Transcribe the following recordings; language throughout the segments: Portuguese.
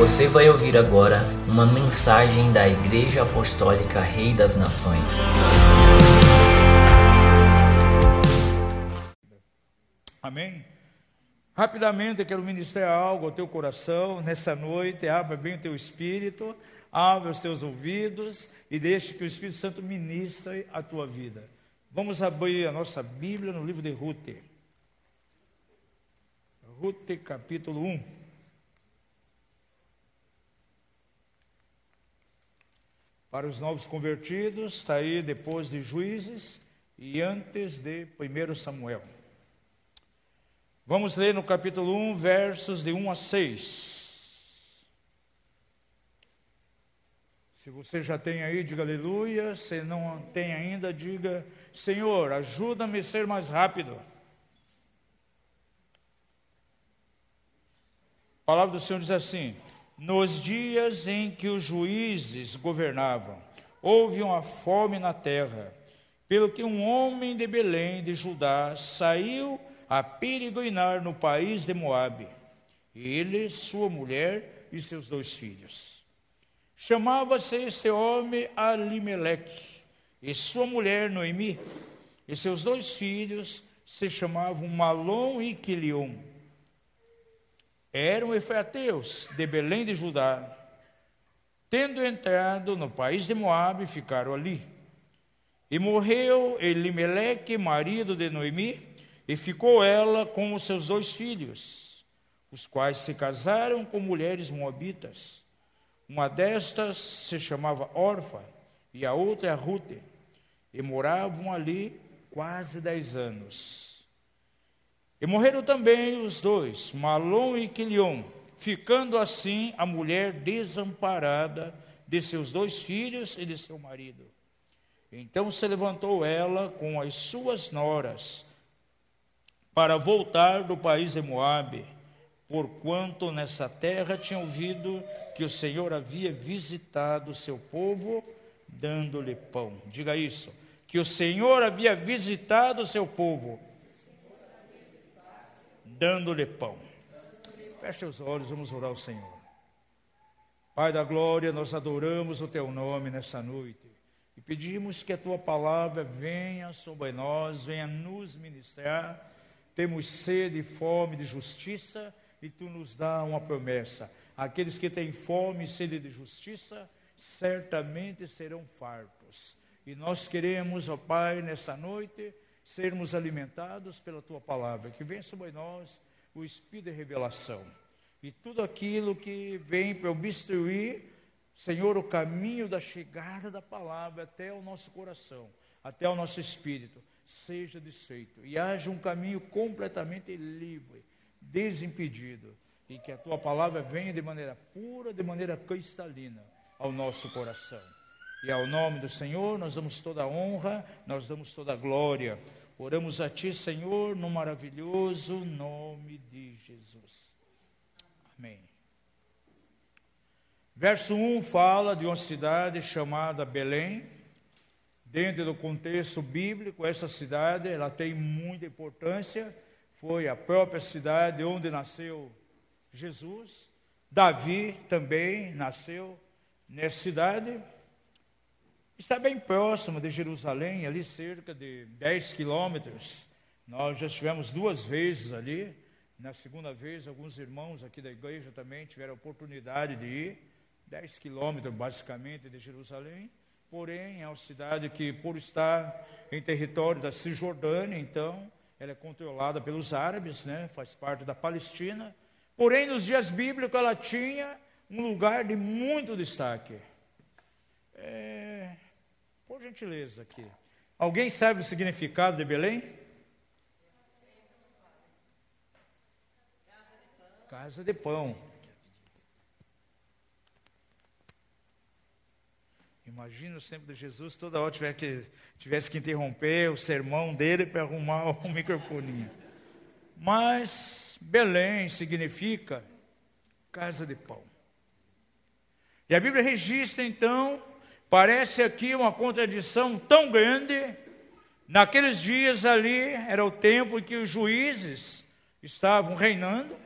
Você vai ouvir agora uma mensagem da Igreja Apostólica Rei das Nações. Amém? Rapidamente eu quero ministrar algo ao teu coração nessa noite. Abra bem o teu espírito, abra os teus ouvidos e deixe que o Espírito Santo ministre a tua vida. Vamos abrir a nossa Bíblia no livro de Ruth. Ruth, capítulo 1. Para os novos convertidos, está aí depois de Juízes e antes de 1 Samuel. Vamos ler no capítulo 1, versos de 1 a 6. Se você já tem aí, diga aleluia. Se não tem ainda, diga Senhor, ajuda-me a ser mais rápido. A palavra do Senhor diz assim: nos dias em que os juízes governavam, houve uma fome na terra, pelo que um homem de Belém de Judá saiu a peregrinar no país de Moabe, ele, sua mulher e seus dois filhos. Chamava-se este homem Alimeleque, e sua mulher Noemi, e seus dois filhos se chamavam Malom e Quilion eram efrateus de Belém de Judá. Tendo entrado no país de Moabe, ficaram ali. E morreu Elimeleque, marido de Noemi, e ficou ela com os seus dois filhos, os quais se casaram com mulheres moabitas. Uma destas se chamava Orfa, e a outra Rute, e moravam ali quase dez anos. E morreram também os dois, Malom e Quilion, ficando assim a mulher desamparada de seus dois filhos e de seu marido. Então se levantou ela com as suas noras para voltar do país de Moabe, porquanto nessa terra tinha ouvido que o Senhor havia visitado o seu povo, dando-lhe pão. Diga isso, que o Senhor havia visitado o seu povo, dando-lhe pão. Feche os olhos, vamos orar ao Senhor. Pai da glória, nós adoramos o teu nome nessa noite e pedimos que a tua palavra venha sobre nós, venha nos ministrar. Temos sede e fome de justiça e tu nos dá uma promessa. Aqueles que têm fome e sede de justiça certamente serão fartos. E nós queremos, ó Pai, nessa noite sermos alimentados pela tua palavra, que venha sobre nós o espírito de revelação e tudo aquilo que vem para obstruir, Senhor, o caminho da chegada da palavra até o nosso coração, até o nosso espírito, seja desfeito e haja um caminho completamente livre, desimpedido, e que a tua palavra venha de maneira pura, de maneira cristalina ao nosso coração. E ao nome do Senhor nós damos toda a honra, nós damos toda a glória. Oramos a Ti, Senhor, no maravilhoso nome de Jesus. Amém. Verso 1 fala de uma cidade chamada Belém. Dentro do contexto bíblico, essa cidade ela tem muita importância. Foi a própria cidade onde nasceu Jesus. Davi também nasceu nessa cidade. Está bem próximo de Jerusalém, ali cerca de 10 quilômetros. Nós já estivemos duas vezes ali. Na segunda vez, alguns irmãos aqui da igreja também tiveram a oportunidade de ir. 10 quilômetros, basicamente, de Jerusalém. Porém, é uma cidade que, por estar em território da Cisjordânia, então, ela é controlada pelos árabes, né? faz parte da Palestina. Porém, nos dias bíblicos, ela tinha um lugar de muito destaque. É, por gentileza aqui. Alguém sabe o significado de Belém? Casa de pão. Imagina o sempre de Jesus, toda hora tivesse que, tivesse que interromper o sermão dele para arrumar o microfone. Mas Belém significa casa de pão. E a Bíblia registra então Parece aqui uma contradição tão grande. Naqueles dias ali era o tempo em que os juízes estavam reinando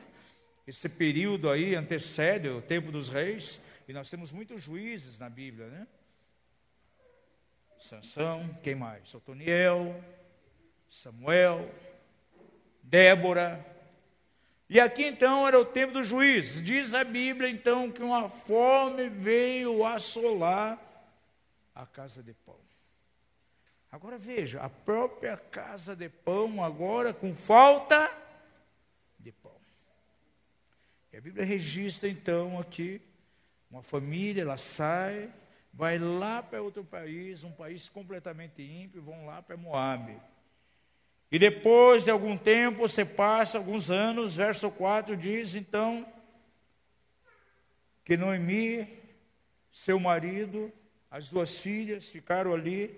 esse período aí antecede o tempo dos reis, e nós temos muitos juízes na Bíblia, né? Sansão, quem mais? Otoniel, Samuel, Débora. E aqui então era o tempo dos juízes. Diz a Bíblia então que uma fome veio assolar a casa de pão. Agora veja, a própria casa de pão agora com falta de pão. E a Bíblia registra então aqui uma família, ela sai, vai lá para outro país, um país completamente ímpio, vão lá para Moabe. E depois de algum tempo, você passa alguns anos, verso 4 diz então que Noemi, seu marido, as duas filhas ficaram ali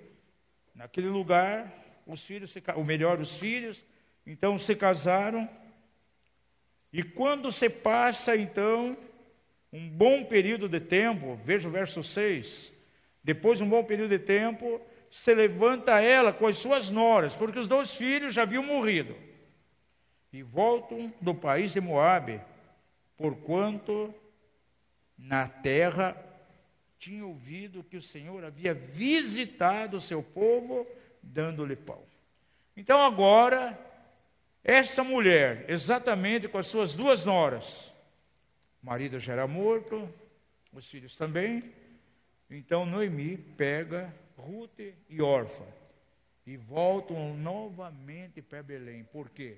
naquele lugar, os filhos, ou melhor, os filhos, então se casaram. E quando se passa, então, um bom período de tempo, veja o verso 6, depois de um bom período de tempo, se levanta ela com as suas noras, porque os dois filhos já haviam morrido, e voltam do país de Moabe, porquanto na terra tinha ouvido que o Senhor havia visitado o seu povo, dando-lhe pão. Então agora essa mulher, exatamente com as suas duas noras, o marido já era morto, os filhos também. Então Noemi pega Ruth e Orfa e voltam novamente para Belém. Por quê?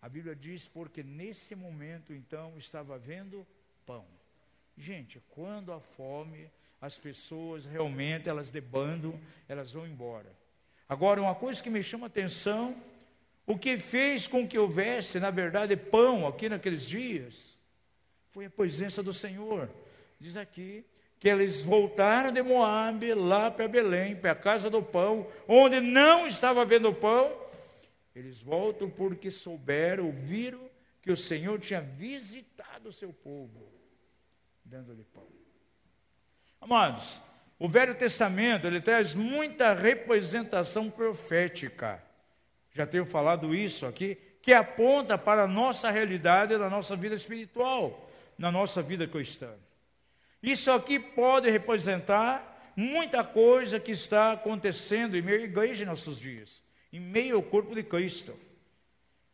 A Bíblia diz porque nesse momento então estava havendo pão. Gente, quando há fome, as pessoas realmente elas debandam, elas vão embora. Agora, uma coisa que me chama a atenção o que fez com que houvesse, na verdade, pão aqui naqueles dias foi a presença do Senhor. Diz aqui que eles voltaram de Moabe lá para Belém, para a casa do pão, onde não estava havendo pão. Eles voltam porque souberam, ouviram que o Senhor tinha visitado o seu povo, dando-lhe pão. Amados, o Velho Testamento ele traz muita representação profética já tenho falado isso aqui, que aponta para a nossa realidade na nossa vida espiritual, na nossa vida cristã. Isso aqui pode representar muita coisa que está acontecendo em meio à igreja em nossos dias, em meio ao corpo de Cristo.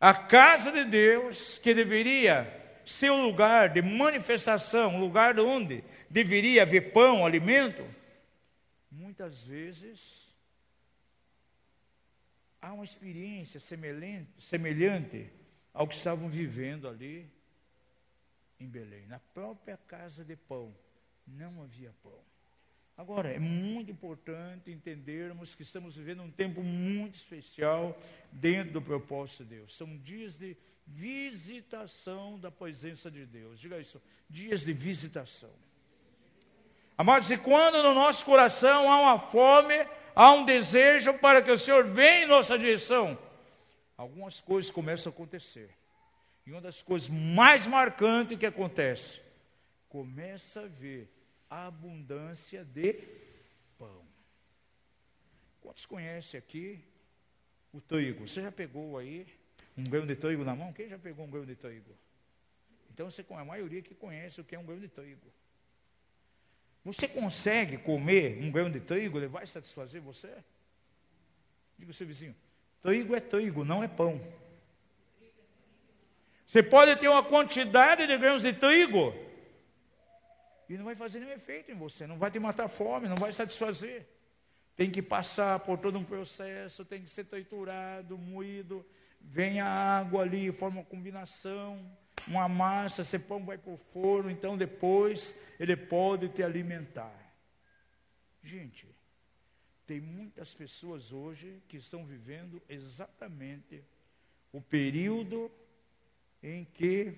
A casa de Deus, que deveria ser um lugar de manifestação, lugar onde deveria haver pão, alimento, muitas vezes há uma experiência semelhante, semelhante ao que estavam vivendo ali em Belém. Na própria casa de pão não havia pão. Agora, é muito importante entendermos que estamos vivendo um tempo muito especial dentro do propósito de Deus. São dias de visitação da presença de Deus. Diga isso, dias de visitação. Amados, e quando no nosso coração há uma fome, há um desejo para que o Senhor venha em nossa direção, algumas coisas começam a acontecer. E uma das coisas mais marcantes que acontece, começa a ver abundância de pão. Quantos conhecem aqui o trigo? Você já pegou aí um grão de trigo na mão? Quem já pegou um grão de trigo? Então você a maioria que conhece o que é um grão de trigo. Você consegue comer um grão de trigo? Ele vai satisfazer você? Diga ao seu vizinho: trigo é trigo, não é pão. Você pode ter uma quantidade de grãos de trigo e não vai fazer nenhum efeito em você, não vai te matar fome, não vai satisfazer. Tem que passar por todo um processo, tem que ser triturado, moído, vem a água ali, forma uma combinação uma massa, esse pão vai para o forno, então depois ele pode te alimentar. Gente, tem muitas pessoas hoje que estão vivendo exatamente o período em que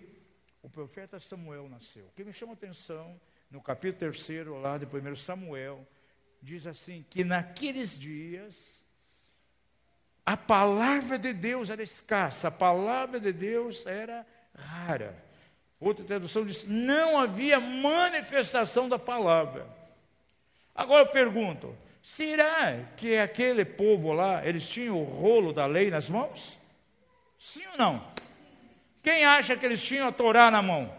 o profeta Samuel nasceu. O que me chama a atenção, no capítulo 3 lá de 1 Samuel, diz assim: que naqueles dias a palavra de Deus era escassa, a palavra de Deus era rara. Outra tradução diz: não havia manifestação da palavra. Agora eu pergunto: será que aquele povo lá, eles tinham o rolo da lei nas mãos? Sim ou não? Quem acha que eles tinham a Torá na mão?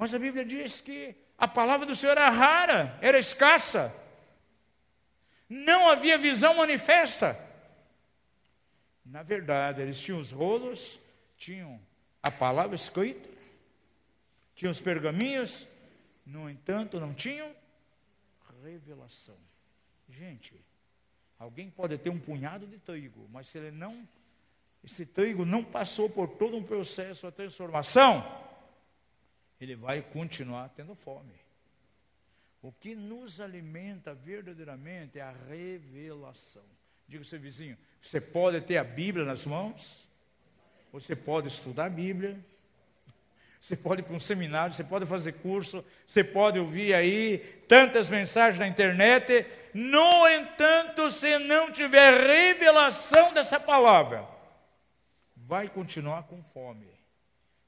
Mas a Bíblia diz que a palavra do Senhor era rara, era escassa. Não havia visão manifesta. Na verdade, eles tinham os rolos, tinham a palavra escrita, tinham os pergaminhos, no entanto, não tinham revelação. Gente, alguém pode ter um punhado de trigo, mas se ele não, esse trigo não passou por todo um processo de transformação, ele vai continuar tendo fome. O que nos alimenta verdadeiramente é a revelação. Diga seu vizinho: você pode ter a Bíblia nas mãos, você pode estudar a Bíblia, você pode ir para um seminário, você pode fazer curso, você pode ouvir aí tantas mensagens na internet. No entanto, se não tiver revelação dessa palavra, vai continuar com fome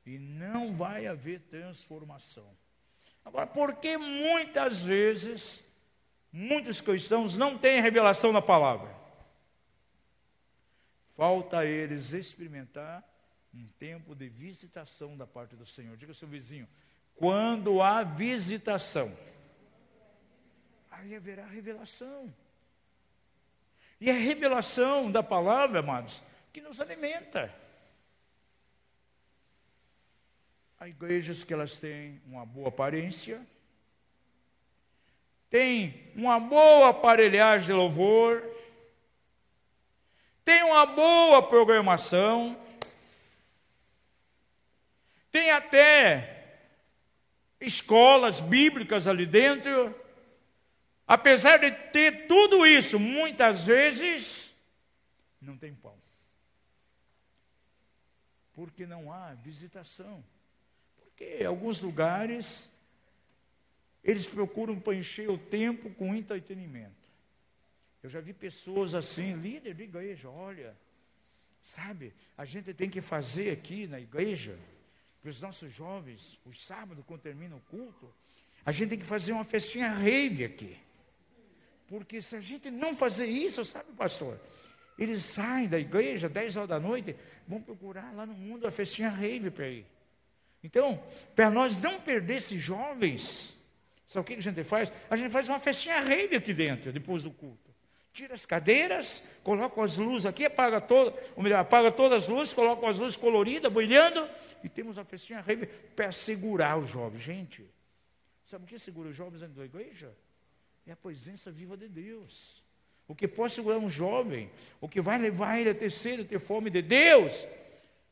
e não vai haver transformação. Agora, por que muitas vezes muitos cristãos não têm revelação da palavra? Falta a eles experimentar um tempo de visitação da parte do Senhor. Diga ao seu vizinho: quando há visitação, aí haverá revelação. E a revelação da palavra, amados, que nos alimenta. Há igrejas que elas têm uma boa aparência, têm uma boa aparelhagem de louvor, tem uma boa programação, tem até escolas bíblicas ali dentro. Apesar de ter tudo isso, muitas vezes não tem pão. Porque não há visitação. Porque alguns lugares eles procuram preencher o tempo com entretenimento. Eu já vi pessoas assim, líder de igreja, olha, sabe, a gente tem que fazer aqui na igreja para os nossos jovens, os sábados, quando termina o culto, a gente tem que fazer uma festinha rave aqui. Porque se a gente não fazer isso, sabe, pastor? Eles saem da igreja, 10 horas da noite, vão procurar lá no mundo a festinha rave para ir. Então, para nós não perder esses jovens, sabe o que a gente faz? A gente faz uma festinha rave aqui dentro, depois do culto. Tira as cadeiras, coloca as luzes aqui, apaga todo, ou melhor, apaga todas as luzes, coloca as luzes coloridas, brilhando, e temos a festinha rave para segurar os jovens. Gente, sabe o que segura os jovens dentro da igreja? É a presença viva de Deus. O que pode segurar um jovem, o que vai levar ele a ter sede, a ter fome de Deus,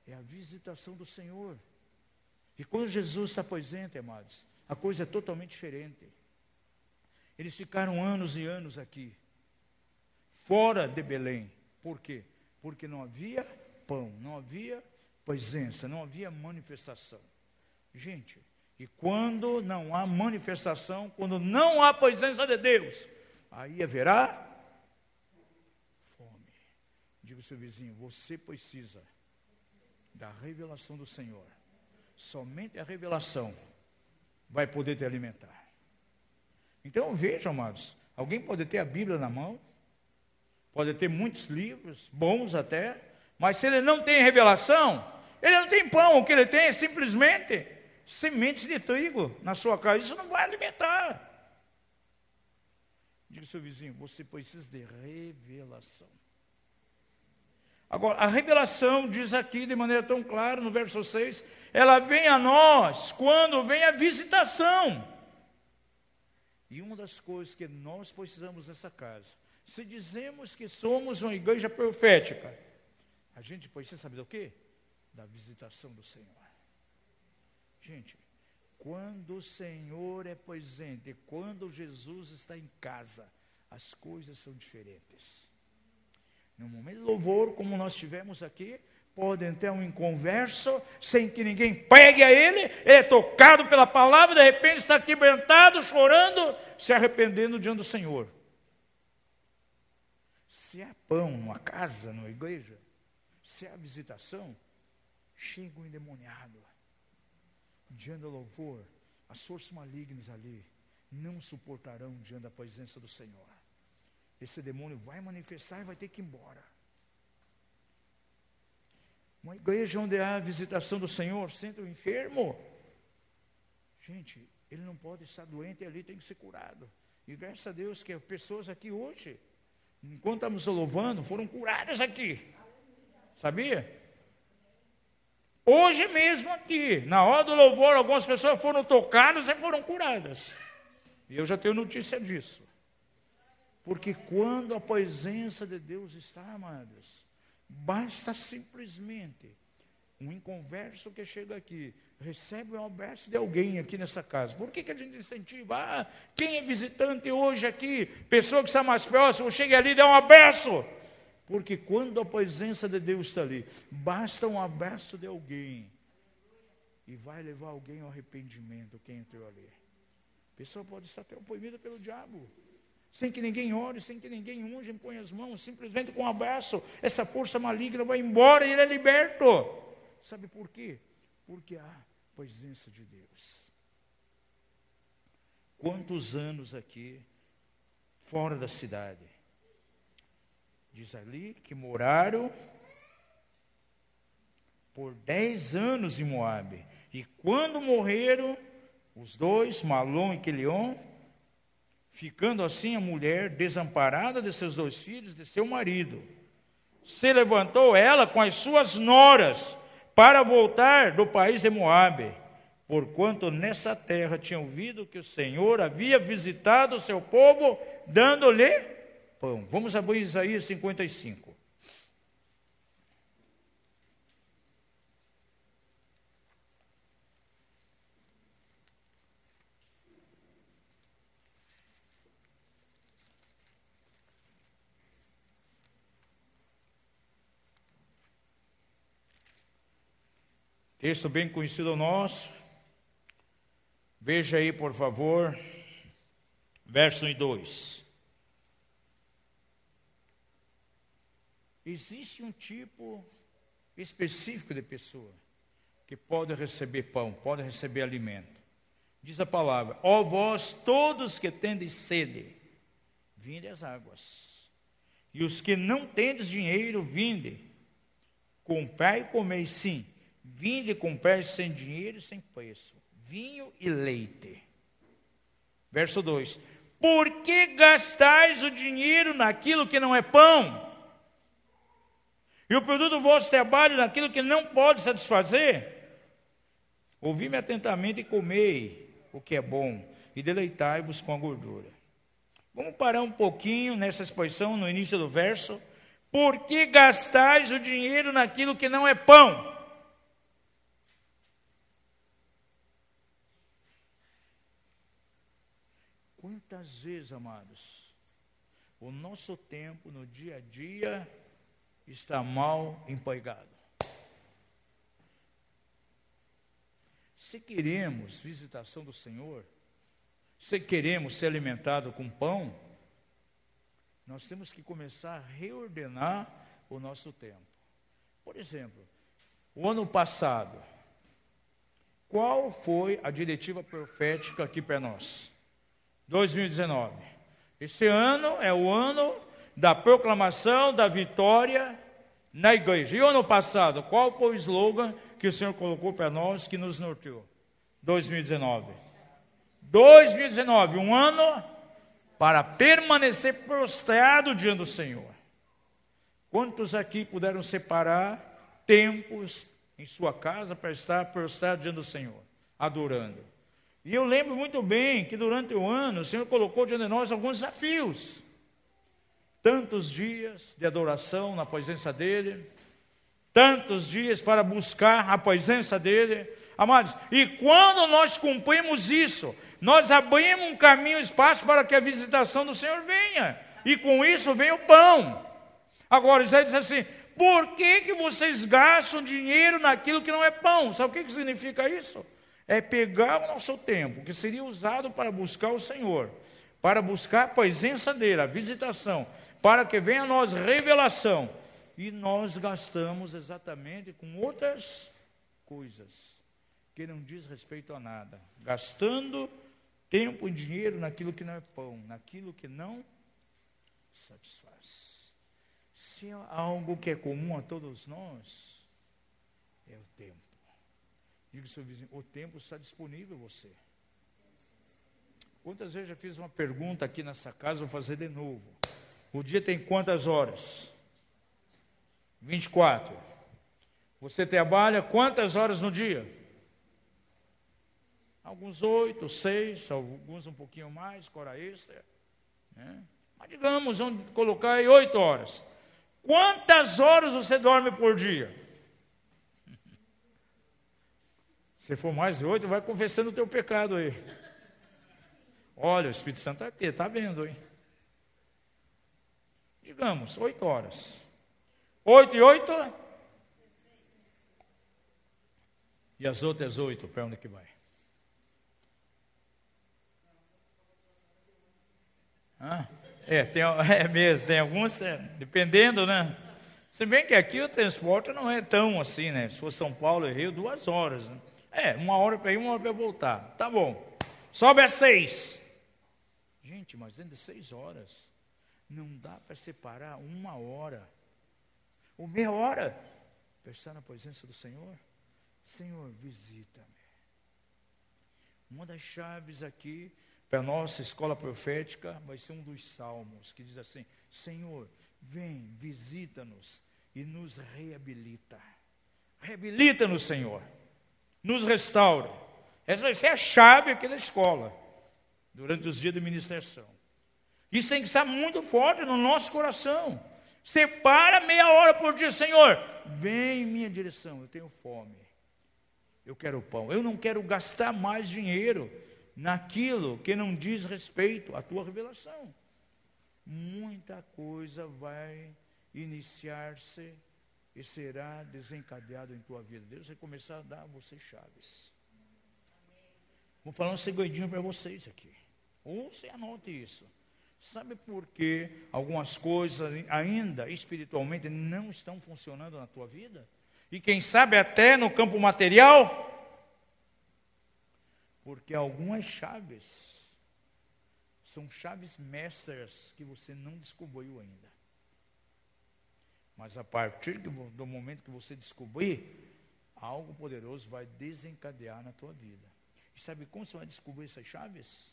é a visitação do Senhor. E quando Jesus está presente, amados, a coisa é totalmente diferente. Eles ficaram anos e anos aqui fora de Belém. Por quê? Porque não havia pão, não havia presença, não havia manifestação. Gente, e quando não há manifestação, quando não há presença de Deus, aí haverá fome. Diga ao seu vizinho: você precisa da revelação do Senhor. Somente a revelação vai poder te alimentar. Então veja, amados, alguém pode ter a Bíblia na mão, Pode ter muitos livros, bons até, mas se ele não tem revelação, ele não tem pão, o que ele tem é simplesmente sementes de trigo na sua casa. Isso não vai alimentar. Diga ao seu vizinho, você precisa de revelação. Agora, a revelação diz aqui de maneira tão clara, no verso 6, ela vem a nós quando vem a visitação. E uma das coisas que nós precisamos nessa casa se dizemos que somos uma igreja profética, a gente precisa saber do quê? Da visitação do Senhor. Gente, quando o Senhor é presente, quando Jesus está em casa, as coisas são diferentes. No momento de louvor, como nós tivemos aqui, podem ter um inconverso, sem que ninguém pegue a ele, ele é tocado pela palavra, de repente está quebrantado, chorando, se arrependendo diante do Senhor. Se há pão numa casa, numa igreja, se há visitação, chega um endemoniado. Diante do louvor, as forças malignas ali não suportarão diante da presença do Senhor. Esse demônio vai manifestar e vai ter que ir embora. Uma igreja onde há a visitação do Senhor, senta o enfermo. Gente, ele não pode estar doente ali, tem que ser curado. E graças a Deus que pessoas aqui hoje, enquanto estamos louvando, foram curadas aqui. Sabia? Hoje mesmo aqui, na hora do louvor, algumas pessoas foram tocadas e foram curadas. E eu já tenho notícia disso. Porque quando a presença de Deus está, amados, basta simplesmente um inconverso que chega aqui, recebe um abraço de alguém aqui nessa casa. Por que, que a gente incentiva? Ah, quem é visitante hoje aqui, pessoa que está mais próxima, chega ali e dá um abraço. Porque quando a presença de Deus está ali, basta um abraço de alguém e vai levar alguém ao arrependimento quem entrou ali. A pessoa pode estar até oprimida pelo diabo, sem que ninguém ore, sem que ninguém unge, põe as mãos, simplesmente com um abraço, essa força maligna vai embora e ele é liberto. Sabe por quê? Porque há presença de Deus. Quantos anos aqui, fora da cidade, Diz ali que moraram por dez anos em Moabe. E quando morreram, os dois, Malom e Quelion, ficando assim a mulher desamparada de seus dois filhos, de seu marido, se levantou ela com as suas noras para voltar do país de Moabe, porquanto nessa terra tinha ouvido que o Senhor havia visitado o seu povo, dando-lhe pão. Vamos abrir Isaías 55. Texto bem conhecido nosso. Veja aí, por favor, verso 1 e 2. Existe um tipo específico de pessoa que pode receber pão, pode receber alimento. Diz a palavra: Ó vós todos que tendes sede, vinde as águas. E os que não tendes dinheiro, vinde. Comprai e comei sim. Vinde e comprai sem dinheiro e sem preço. Vinho e leite. Verso 2: Por que gastais o dinheiro naquilo que não é pão? E o produto do vosso trabalho naquilo que não pode satisfazer? Ouvi-me atentamente e comei o que é bom, e deleitai-vos com a gordura. Vamos parar um pouquinho nessa exposição, no início do verso. Por que gastais o dinheiro naquilo que não é pão? Quantas vezes, amados, o nosso tempo no dia a dia está mal empregado. Se queremos visitação do Senhor, se queremos ser alimentado com pão, nós temos que começar a reordenar o nosso tempo. Por exemplo, o ano passado, qual foi a diretiva profética aqui para nós? 2019. Esse ano é o ano da proclamação da vitória na igreja. E ano passado, qual foi o slogan que o Senhor colocou para nós que nos norteou? 2019. 2019, um ano para permanecer prostrado diante do Senhor. Quantos aqui puderam separar tempos em sua casa para estar prostrado diante do Senhor, adorando? E eu lembro muito bem que durante o ano o Senhor colocou diante de nós alguns desafios tantos dias de adoração na presença dEle, tantos dias para buscar a presença dEle, amados, e quando nós cumprimos isso, nós abrimos um caminho, um espaço para que a visitação do Senhor venha, e com isso vem o pão. Agora, Isaías diz assim: por que, que vocês gastam dinheiro naquilo que não é pão? Sabe o que, que significa isso? É pegar o nosso tempo, que seria usado para buscar o Senhor, para buscar a presença dEle, a visitação, para que venha a nós revelação. E nós gastamos exatamente com outras coisas que não diz respeito a nada, gastando tempo e dinheiro naquilo que não é pão, naquilo que não satisfaz. Se é algo que é comum a todos nós, É o tempo. Diga ao seu vizinho: o tempo está disponível a você. Quantas vezes já fiz uma pergunta aqui nessa casa, vou fazer de novo. O dia tem quantas horas? 24. Você trabalha quantas horas no dia? Alguns oito, seis, alguns um pouquinho mais, hora extra. Né? Mas digamos, vamos colocar aí oito horas. Quantas horas você dorme por dia? Se for mais de oito, vai confessando o teu pecado aí. Olha, o Espírito Santo está aqui, está vendo, hein? Digamos, oito horas. Oito e oito? E as outras oito, para onde que vai? Ah, é, tem, é mesmo, tem alguns, é, dependendo, né? Se bem que aqui o transporte não é tão assim, né? Se for São Paulo e Rio, duas horas. Né? É, uma hora para ir, uma hora para voltar. Tá bom. Sobe às seis. Gente, mas dentro de seis horas, não dá para separar uma hora ou meia hora estar na presença do Senhor. Senhor, visita-me. Uma das chaves aqui para a nossa escola profética vai ser um dos salmos que diz assim: Senhor, vem, visita-nos e nos reabilita. Reabilita-nos, Senhor. Nos restaura. Essa vai ser a chave aqui da escola durante os dias de ministração. Isso tem que estar muito forte no nosso coração. Separa meia hora por dia, Senhor, vem em minha direção, eu tenho fome. Eu quero pão. Eu não quero gastar mais dinheiro naquilo que não diz respeito à tua revelação. Muita coisa vai iniciar-se e será desencadeado em tua vida. Deus vai começar a dar a você chaves. Vou falar um segredinho para vocês aqui. Ou você anote isso. Sabe por que algumas coisas ainda espiritualmente não estão funcionando na tua vida? E quem sabe até no campo material? Porque algumas chaves são chaves mestras que você não descobriu ainda. Mas a partir do momento que você descobrir, algo poderoso vai desencadear na tua vida. E sabe como você vai descobrir essas chaves?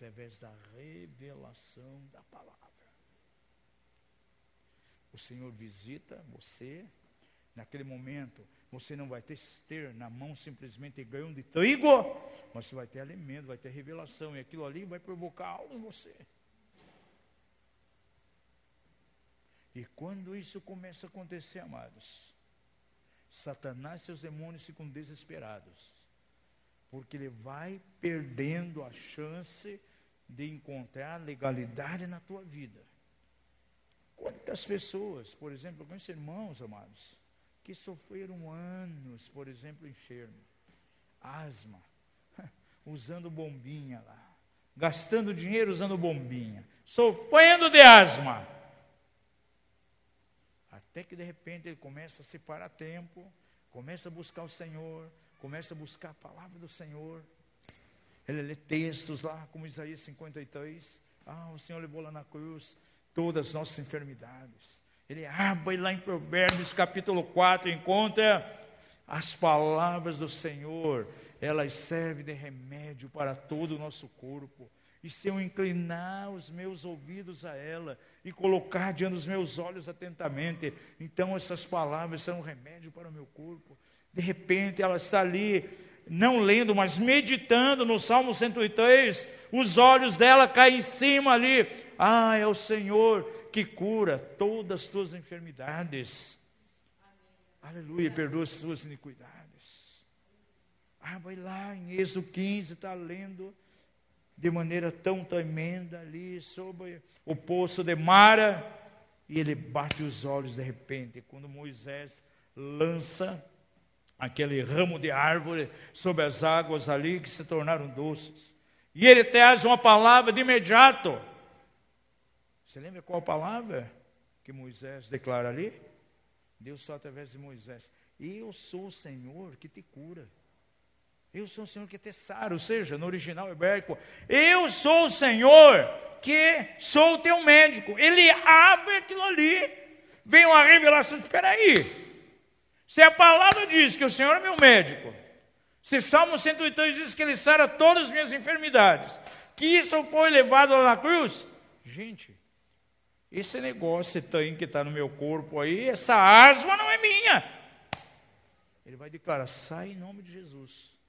através da revelação da palavra. O Senhor visita você, naquele momento, você não vai ter, ter na mão simplesmente grão de trigo, mas você vai ter alimento, vai ter revelação, e aquilo ali vai provocar algo em você. E quando isso começa a acontecer, amados, Satanás e seus demônios ficam desesperados porque ele vai perdendo a chance de encontrar legalidade na tua vida. Quantas pessoas, por exemplo, conheço irmãos amados, que sofreram anos, por exemplo, enfermo, asma, usando bombinha lá, gastando dinheiro usando bombinha, sofrendo de asma. Até que de repente ele começa a separar tempo, começa a buscar o Senhor, começa a buscar a palavra do Senhor. Ele lê textos lá, como Isaías 53. Ah, o Senhor levou lá na cruz todas as nossas enfermidades. Ele abre lá em Provérbios capítulo 4, encontra as palavras do Senhor, elas servem de remédio para todo o nosso corpo. E se eu inclinar os meus ouvidos a ela e colocar diante dos meus olhos atentamente, então essas palavras são um remédio para o meu corpo. De repente ela está ali, não lendo, mas meditando no Salmo 103, os olhos dela caem em cima ali. Ah, é o Senhor que cura todas as tuas enfermidades. Amém. Aleluia, perdoa as tuas iniquidades. Ah, vai lá em Êxodo 15, está lendo de maneira tão tremenda ali sobre o poço de Mara, e ele bate os olhos de repente, quando Moisés lança aquele ramo de árvore sobre as águas ali que se tornaram doces. E ele traz uma palavra de imediato. Você lembra qual palavra que Moisés declara ali? Deus só através de Moisés. Eu sou o Senhor que te cura. Eu sou o Senhor que te sara, ou seja, no original hebraico, eu sou o Senhor que sou o teu médico. Ele abre aquilo ali. Vem uma revelação, espera aí. Se a palavra diz que o Senhor é meu médico, se Salmo 108 diz que Ele sara todas as minhas enfermidades, que isso foi levado lá na cruz, gente, esse negócio tem que está no meu corpo aí, essa asma não é minha. Ele vai declarar: sai em nome de Jesus.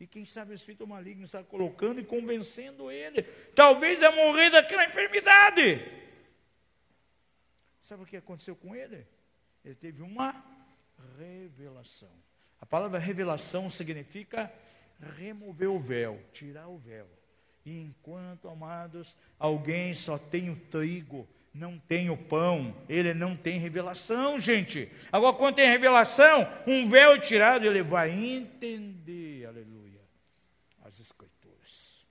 E quem sabe o espírito maligno está colocando e convencendo ele. Talvez é morrer daquela enfermidade. Sabe o que aconteceu com ele? Ele teve uma revelação. A palavra revelação significa remover o véu, tirar o véu. E enquanto, amados, alguém só tem o trigo, não tem o pão, ele não tem revelação, gente. Agora, quando tem revelação, um véu tirado, ele vai entender, aleluia, as Escrituras.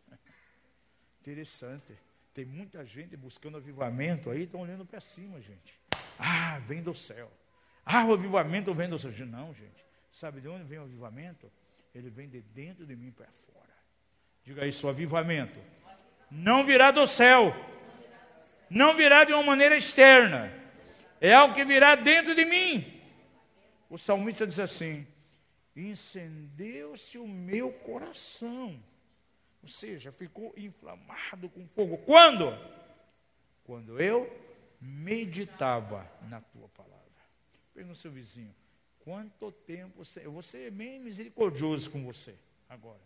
Interessante. Tem muita gente buscando avivamento aí, estão olhando para cima, gente. Ah, vem do céu. Ah, o avivamento vem do céu. Não, gente. Sabe de onde vem o avivamento? Ele vem de dentro de mim para fora. Diga isso, avivamento. Não virá do céu não virá de uma maneira externa, é algo que virá dentro de mim. O salmista diz assim: incendeu-se o meu coração, ou seja, ficou inflamado com fogo. Quando? Quando eu meditava na tua palavra. Pergunta ao seu vizinho: quanto tempo você. Eu vou ser bem misericordioso com você agora.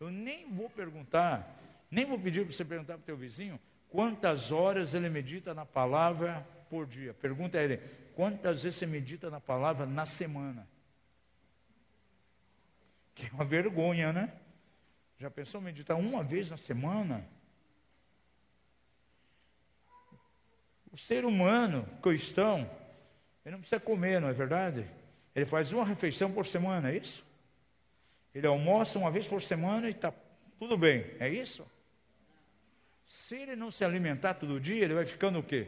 Eu nem vou perguntar, nem vou pedir para você perguntar para o teu vizinho Quantas horas ele medita na palavra por dia? Pergunta a ele: quantas vezes você medita na palavra na semana? Que é uma vergonha, né? Já pensou meditar uma vez na semana? O ser humano cristão, ele não precisa comer, não é verdade? Ele faz uma refeição por semana, é isso? Ele almoça uma vez por semana e está tudo bem, é isso? Se ele não se alimentar todo dia, ele vai ficando o quê?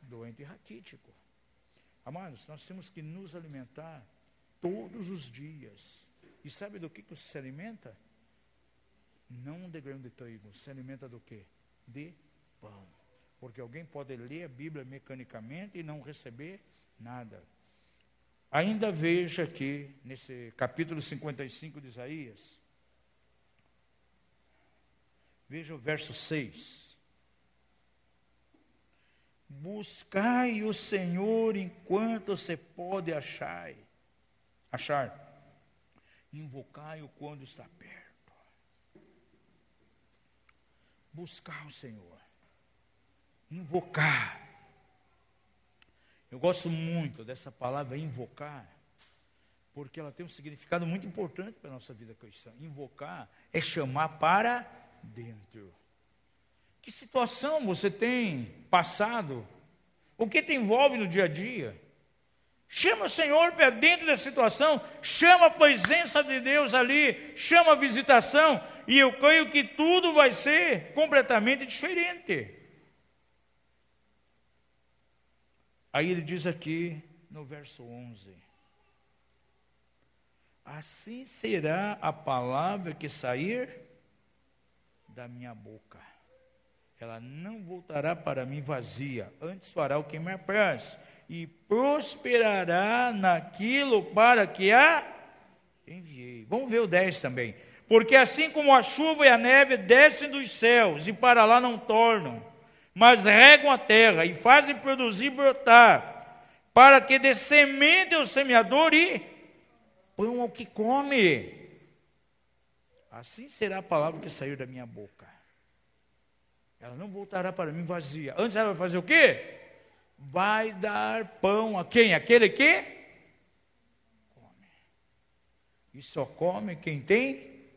Doente e raquítico. Amados, nós temos que nos alimentar todos os dias. E sabe do que, que se alimenta? Não de grão de trigo, se alimenta do quê? De pão. Porque alguém pode ler a Bíblia mecanicamente e não receber nada. Ainda veja aqui, nesse capítulo 55 de Isaías, Veja o verso 6. Buscai o Senhor enquanto você pode achar. Achar. Invocai-o quando está perto. Buscar o Senhor. Invocar. Eu gosto muito dessa palavra invocar, porque ela tem um significado muito importante para a nossa vida cristã. Invocar é chamar para dentro. Que situação você tem passado? O que te envolve no dia a dia? Chama o Senhor para dentro da situação, chama a presença de Deus ali, chama a visitação, e eu creio que tudo vai ser completamente diferente. Aí ele diz aqui no verso 11: Assim será a palavra que sair da minha boca. Ela não voltará para mim vazia, antes fará o que me apraz, e prosperará naquilo para que a enviei. Vamos ver o 10 também. Porque assim como a chuva e a neve descem dos céus e para lá não tornam, mas regam a terra e fazem produzir brotar, para que dê semente ao semeador e pão ao que come. Assim será a palavra que sair da minha boca. Ela não voltará para mim vazia. Antes ela vai fazer o quê? Vai dar pão a quem? Aquele que come. E só come quem tem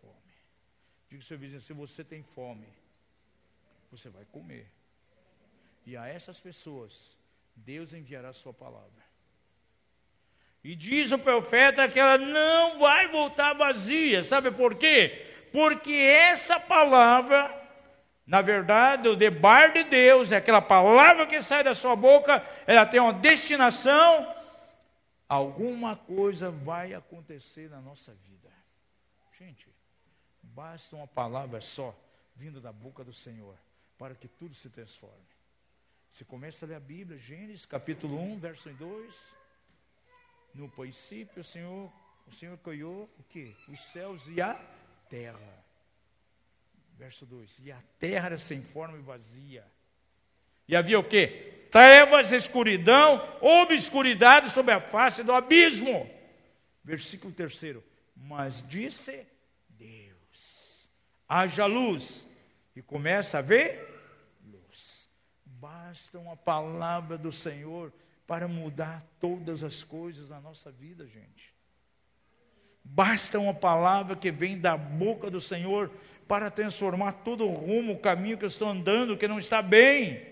fome. Diga seu vizinho: se você tem fome, você vai comer. E a essas pessoas, Deus enviará a sua palavra. E diz o profeta que ela não vai voltar vazia. Sabe por quê? Porque essa palavra, na verdade, o debar de Deus, é aquela palavra que sai da sua boca, ela tem uma destinação. Alguma coisa vai acontecer na nossa vida. Gente, basta uma palavra só vindo da boca do Senhor para que tudo se transforme. Você começa a ler a Bíblia, Gênesis capítulo 1, verso 2. No princípio, o Senhor, o Senhor criou o quê? Os céus e a terra. Verso 2: E a terra era sem forma e vazia. E havia o quê? Trevas, escuridão, obscuridade sobre a face do abismo. Versículo 3: Mas disse Deus: haja luz. E começa a ver luz. Basta uma palavra do Senhor para mudar todas as coisas na nossa vida, gente. Basta uma palavra que vem da boca do Senhor para transformar todo o rumo, o caminho que eu estou andando, que não está bem.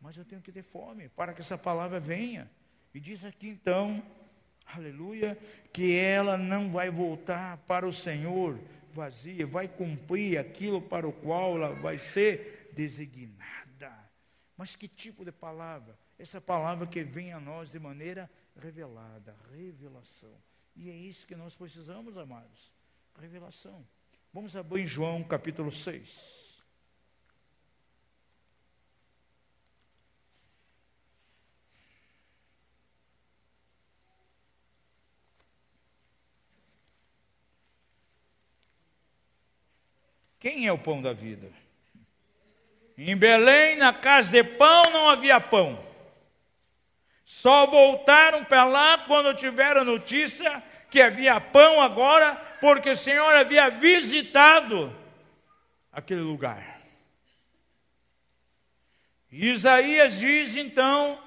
Mas eu tenho que ter fome para que essa palavra venha. E diz aqui então, aleluia, que ela não vai voltar para o Senhor vazia, vai cumprir aquilo para o qual ela vai ser designada. Mas que tipo de palavra? Essa palavra que vem a nós de maneira revelada, revelação. E é isso que nós precisamos, amados. Revelação. Vamos abrir João capítulo 6. Quem é o pão da vida? Em Belém, na casa de pão, não havia pão. Só voltaram para lá quando tiveram notícia que havia pão agora, porque o Senhor havia visitado aquele lugar. Isaías diz então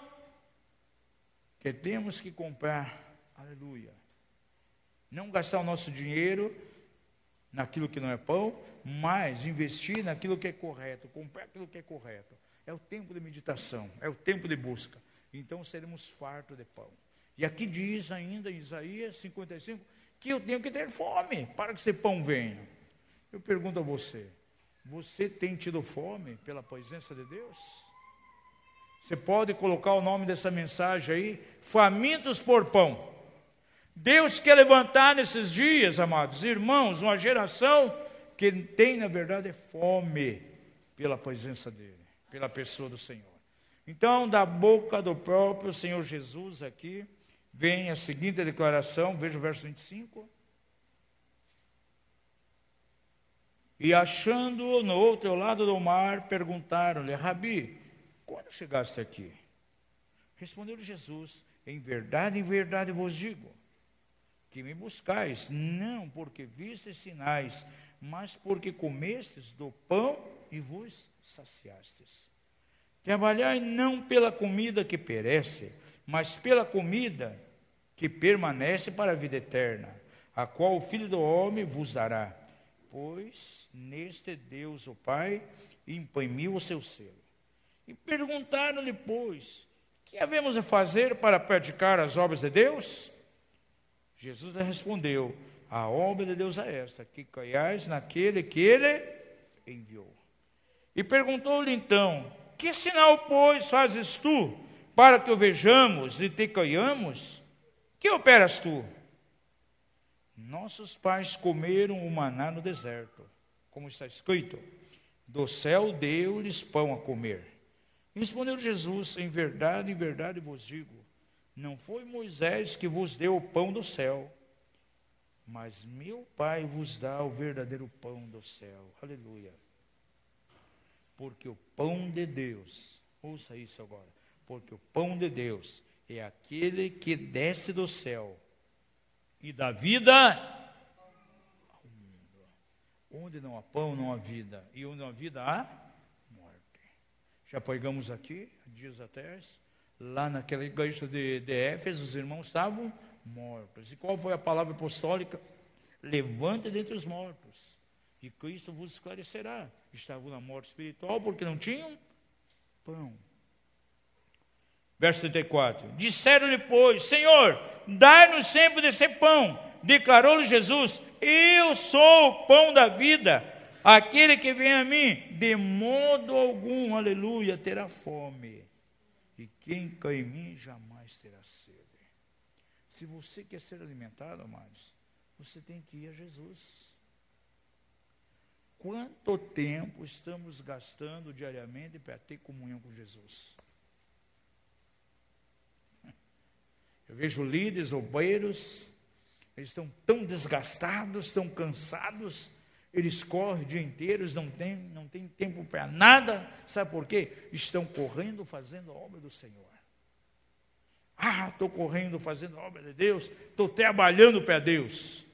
que temos que comprar, aleluia, não gastar o nosso dinheiro naquilo que não é pão, mas investir naquilo que é correto, comprar aquilo que é correto. É o tempo de meditação, é o tempo de busca. Então seremos fartos de pão. E aqui diz ainda Isaías 55 que eu tenho que ter fome para que esse pão venha. Eu pergunto a você: você tem tido fome pela presença de Deus? Você pode colocar o nome dessa mensagem aí: Famintos por pão. Deus quer levantar nesses dias, amados irmãos, uma geração que tem, na verdade, fome pela presença dEle, pela pessoa do Senhor. Então, da boca do próprio Senhor Jesus aqui, vem a seguinte declaração, veja o verso 25. E achando-o no outro lado do mar, perguntaram-lhe, Rabi, quando chegaste aqui? Respondeu-lhe Jesus, em verdade, em verdade vos digo, que me buscais, não porque vistes sinais, mas porque comestes do pão e vos saciastes. Trabalhai não pela comida que perece, mas pela comida que permanece para a vida eterna, a qual o Filho do Homem vos dará. Pois neste Deus, o Pai, imprimiu o seu selo. E perguntaram-lhe, pois, que havemos a fazer para praticar as obras de Deus? Jesus lhe respondeu: A obra de Deus é esta, que caiais naquele que ele enviou. E perguntou-lhe então: Que sinal, pois, fazes tu para que o vejamos e te caiamos? Que operas tu? Nossos pais comeram o maná no deserto, como está escrito: Do céu deu-lhes pão a comer. respondeu Jesus: Em verdade, em verdade vos digo não foi Moisés que vos deu o pão do céu, mas meu Pai vos dá o verdadeiro pão do céu. Aleluia. Porque o pão de Deus, ouça isso agora, porque o pão de Deus é aquele que desce do céu e dá vida ao mundo. Onde não há pão, não há vida, e onde não há vida, há morte. Já pregamos aqui, dias atrás, lá naquela igreja de, de Éfeso, os irmãos estavam mortos. E qual foi a palavra apostólica? Levante dentre os mortos, e Cristo vos esclarecerá. Estavam na morte espiritual porque não tinham pão. Verso 34: Disseram-lhe, pois, Senhor, dai-nos sempre desse pão. Declarou-lhe Jesus: Eu sou o pão da vida. Aquele que vem a mim, de modo algum, aleluia, terá fome e quem cai em mim jamais terá sede. Se você quer ser alimentado, amados, você tem que ir a Jesus. Quanto tempo estamos gastando diariamente para ter comunhão com Jesus? Eu vejo líderes, obreiros, eles estão tão desgastados, tão cansados, eles correm o dia inteiro, não têm, não têm tempo para nada. Sabe por quê? Estão correndo, fazendo a obra do Senhor. Ah, estou correndo, fazendo a obra de Deus, estou trabalhando para Deus.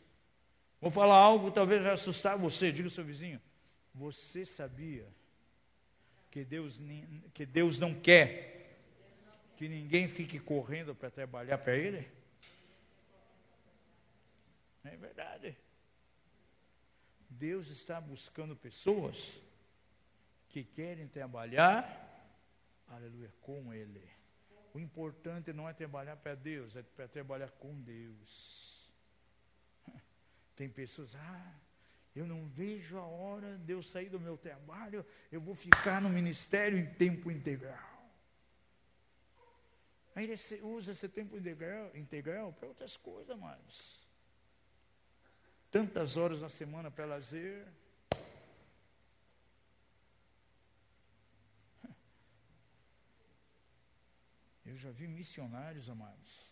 Vou falar algo talvez vai assustar você. Diga ao seu vizinho: Você sabia que Deus, que Deus não quer que ninguém fique correndo para trabalhar para Ele? É verdade. Deus está buscando pessoas que querem trabalhar, aleluia, com Ele. O importante não é trabalhar para Deus, é para trabalhar com Deus. Tem pessoas, ah, eu não vejo a hora de eu sair do meu trabalho, eu vou ficar no ministério em tempo integral. Aí ele usa esse tempo integral, integral para outras coisas, mas tantas horas na semana para lazer. Eu já vi missionários, amados,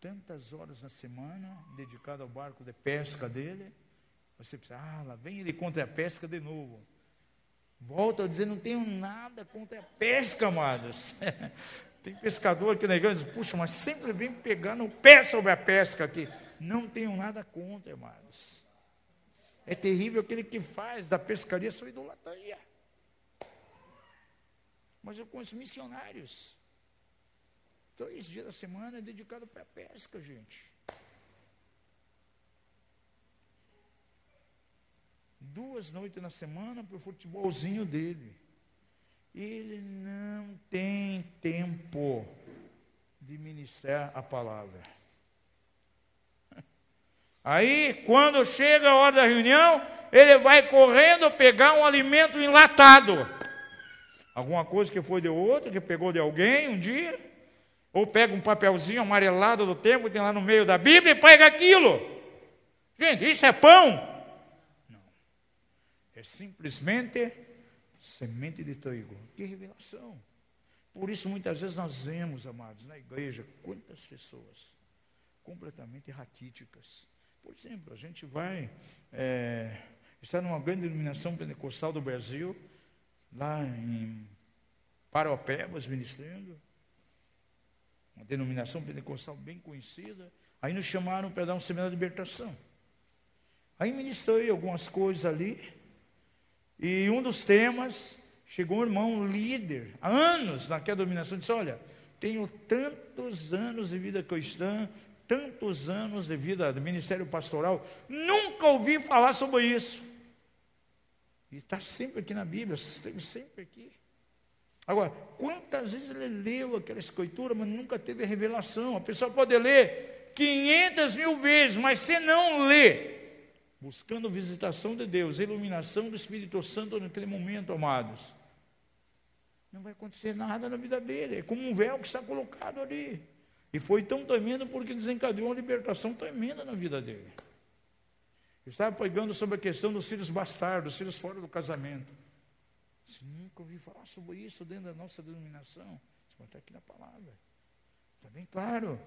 tantas horas na semana dedicado ao barco de pesca dele. Você pensa, ah, lá vem ele contra a pesca de novo. Volta a dizer, não tenho nada contra a pesca, amados. Tem pescador aqui na igreja, puxa, mas sempre vem pegar no pé sobre a pesca aqui. Não tenho nada contra, amados. É terrível aquele que faz da pescaria sua idolatria. Mas eu conheço missionários. Três dias da semana é dedicado para a pesca, gente. Duas noites na semana para o futebolzinho dele. Ele não tem tempo de ministrar a palavra. Aí, quando chega a hora da reunião, ele vai correndo pegar um alimento enlatado. Alguma coisa que foi de outro, que pegou de alguém um dia. Ou pega um papelzinho amarelado do tempo, tem lá no meio da Bíblia, e pega aquilo. Gente, isso é pão? Não. É simplesmente semente de trigo. Que revelação. Por isso, muitas vezes nós vemos, amados, na igreja, quantas pessoas completamente raquíticas por exemplo, a gente vai é, estar numa grande iluminação pentecostal do Brasil, lá em Paraupebas, ministrando, uma denominação pentecostal bem conhecida. Aí nos chamaram para dar um seminário de libertação. Aí ministrei algumas coisas ali, e um dos temas, chegou um irmão líder, há anos naquela dominação, disse: Olha, tenho tantos anos de vida cristã, tantos anos de vida do ministério pastoral, nunca ouvi falar sobre isso. E está sempre aqui na Bíblia, sempre aqui. Agora, quantas vezes ele leu aquela escritura, mas nunca teve a revelação? A pessoa pode ler 500 mil vezes, mas se não lê, buscando visitação de Deus, iluminação do Espírito Santo naquele momento, amados, não vai acontecer nada na vida dele. É como um véu que está colocado ali. E foi tão tremendo porque desencadeou uma libertação tremenda na vida dele. Eu estava pregando sobre a questão dos filhos bastardos, filhos fora do casamento. Você nunca ouvi falar sobre isso dentro da nossa denominação. Isso está aqui na palavra. Está bem claro.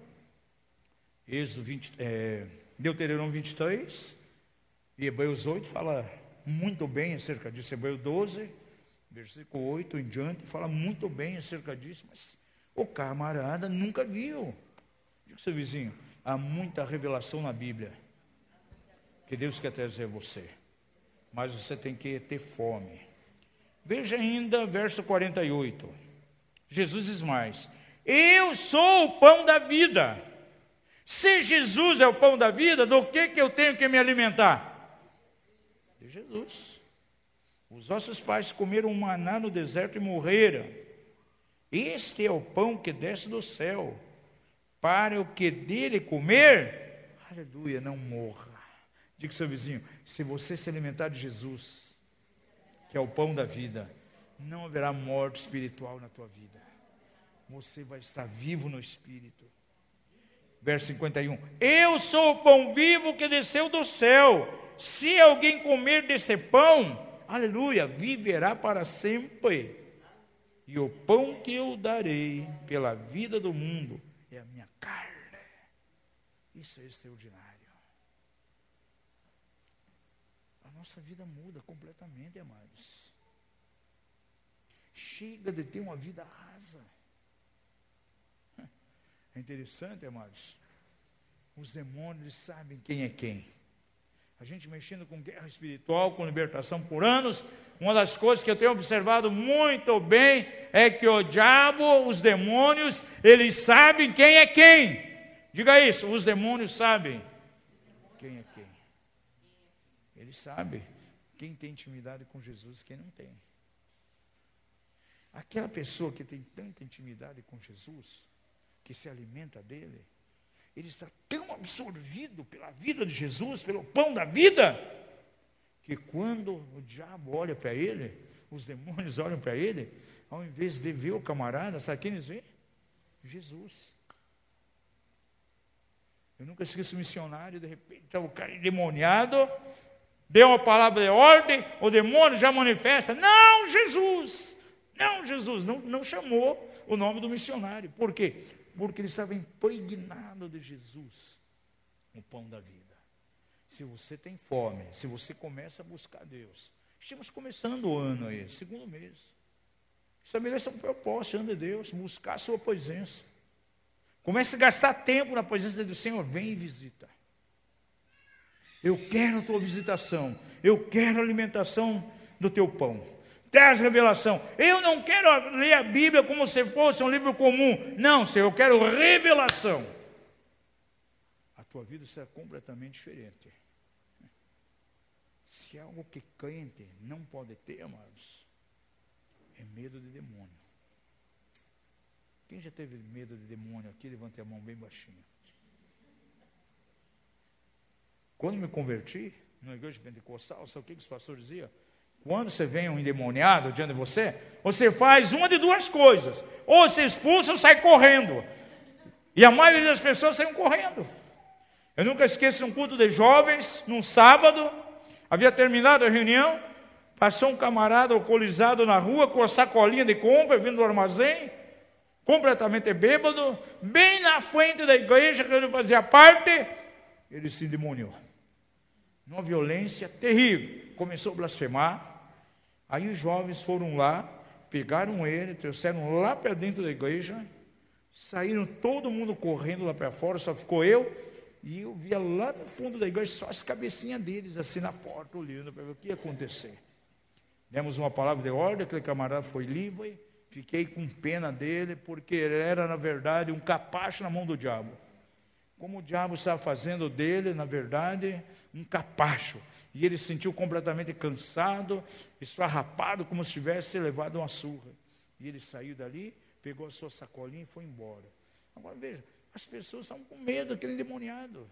Êxodo 20, é, Deuteronômio 23 e Hebreus 8 fala muito bem acerca disso. Hebreus 12, versículo 8 em diante, fala muito bem acerca disso, mas o camarada nunca viu. Diga seu vizinho, há muita revelação na Bíblia que Deus quer trazer a você, mas você tem que ter fome. Veja ainda verso 48. Jesus diz mais: Eu sou o pão da vida. Se Jesus é o pão da vida, do que, que eu tenho que me alimentar? De Jesus. Os nossos pais comeram maná no deserto e morreram. Este é o pão que desce do céu, para o que dele comer, aleluia, não morra. Diga seu vizinho: se você se alimentar de Jesus, que é o pão da vida, não haverá morte espiritual na tua vida. Você vai estar vivo no espírito. Verso 51. Eu sou o pão vivo que desceu do céu. Se alguém comer desse pão, aleluia, viverá para sempre. e o pão que eu darei pela vida do mundo é a minha carne. Isso é extraordinário. A nossa vida muda completamente, amados. Chega de ter uma vida rasa. É interessante, amados. Os demônios sabem quem é quem. A gente mexendo com guerra espiritual, com libertação por anos, uma das coisas que eu tenho observado muito bem é que o diabo, os demônios, eles sabem quem é quem. Diga isso, os demônios sabem quem é quem. Eles sabem quem tem intimidade com Jesus e quem não tem. Aquela pessoa que tem tanta intimidade com Jesus, que se alimenta dele, ele está tão absorvido pela vida de Jesus, pelo pão da vida, que quando o diabo olha para ele, os demônios olham para ele, ao invés de ver o camarada, sabe quem eles veem? Jesus. Eu nunca esqueço um missionário, de repente estava o cara endemoniado, deu uma palavra de ordem, o demônio já manifesta, não, Jesus, não, Jesus, não, não chamou o nome do missionário. Por quê? porque ele estava impregnado de Jesus, o pão da vida. Se você tem fome, se você começa a buscar Deus, estamos começando o ano aí, segundo mês. Estabeleça um propósito diante de Deus, buscar a sua presença. Comece a gastar tempo na presença do Senhor, vem e visita. Eu quero a tua visitação, eu quero a alimentação do teu pão traz revelação. Eu não quero ler a Bíblia como se fosse um livro comum. Não, Senhor, eu quero revelação. A tua vida será completamente diferente. Se é algo que crente não pode ter, amados, é medo de demônio. Quem já teve medo de demônio aqui? Levante a mão bem baixinho. Quando me converti, na igreja pentecostal, sabe o que os pastores diziam? Quando você vem um endemoniado diante de você, você faz uma de duas coisas: ou se expulsa ou sai correndo. E a maioria das pessoas saem correndo. Eu nunca esqueço um culto de jovens, num sábado, havia terminado a reunião, passou um camarada alcoolizado na rua com a sacolinha de compra vindo do armazém, completamente bêbado, bem na frente da igreja que ele fazia parte, ele se endemoniou. Uma violência terrível. Começou a blasfemar, Aí os jovens foram lá, pegaram ele, trouxeram lá para dentro da igreja, saíram todo mundo correndo lá para fora, só ficou eu, e eu via lá no fundo da igreja só as cabecinhas deles, assim na porta, olhando para ver o que ia acontecer. Demos uma palavra de ordem, aquele camarada foi livre, fiquei com pena dele, porque ele era, na verdade, um capacho na mão do diabo como o diabo estava fazendo dele, na verdade, um capacho. E ele se sentiu completamente cansado, esfarrapado, como se tivesse levado uma surra. E ele saiu dali, pegou a sua sacolinha e foi embora. Agora veja, as pessoas estão com medo daquele endemoniado.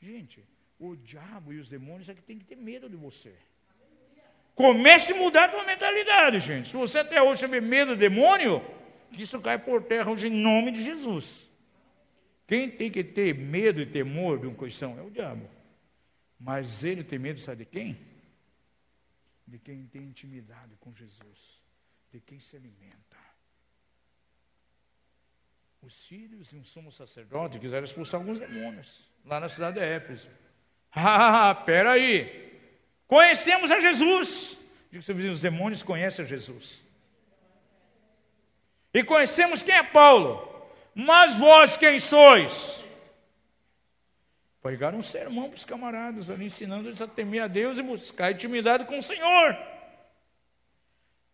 Gente, o diabo e os demônios é que tem que ter medo de você. Comece a mudar a tua mentalidade, gente. Se você até hoje teve medo do demônio, isso cai por terra hoje em nome de Jesus. Quem tem que ter medo e temor de um cristão é o diabo. Mas ele tem medo, sabe de quem? De quem tem intimidade com Jesus, de quem se alimenta. Os filhos de um sumo sacerdote quiseram expulsar alguns demônios lá na cidade de Éfeso. Ah, peraí. Conhecemos a Jesus. Diga seu os demônios conhecem a Jesus. E conhecemos quem é Paulo. Mas vós quem sois? Pegaram um sermão para os camaradas ali, ensinando eles a temer a Deus e buscar intimidade com o Senhor.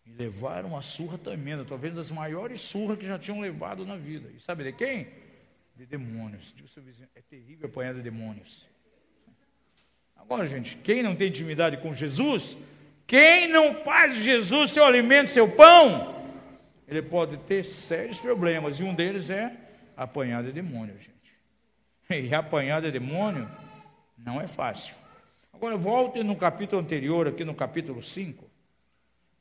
E levaram uma surra tremenda, talvez das maiores surras que já tinham levado na vida. E sabe de quem? De demônios. Diga seu vizinho, é terrível apanhar de demônios. Agora, gente, quem não tem intimidade com Jesus, quem não faz Jesus seu alimento, seu pão, ele pode ter sérios problemas, e um deles é apanhar de demônio, gente. E apanhar de demônio não é fácil. Agora, volte no capítulo anterior, aqui no capítulo 5,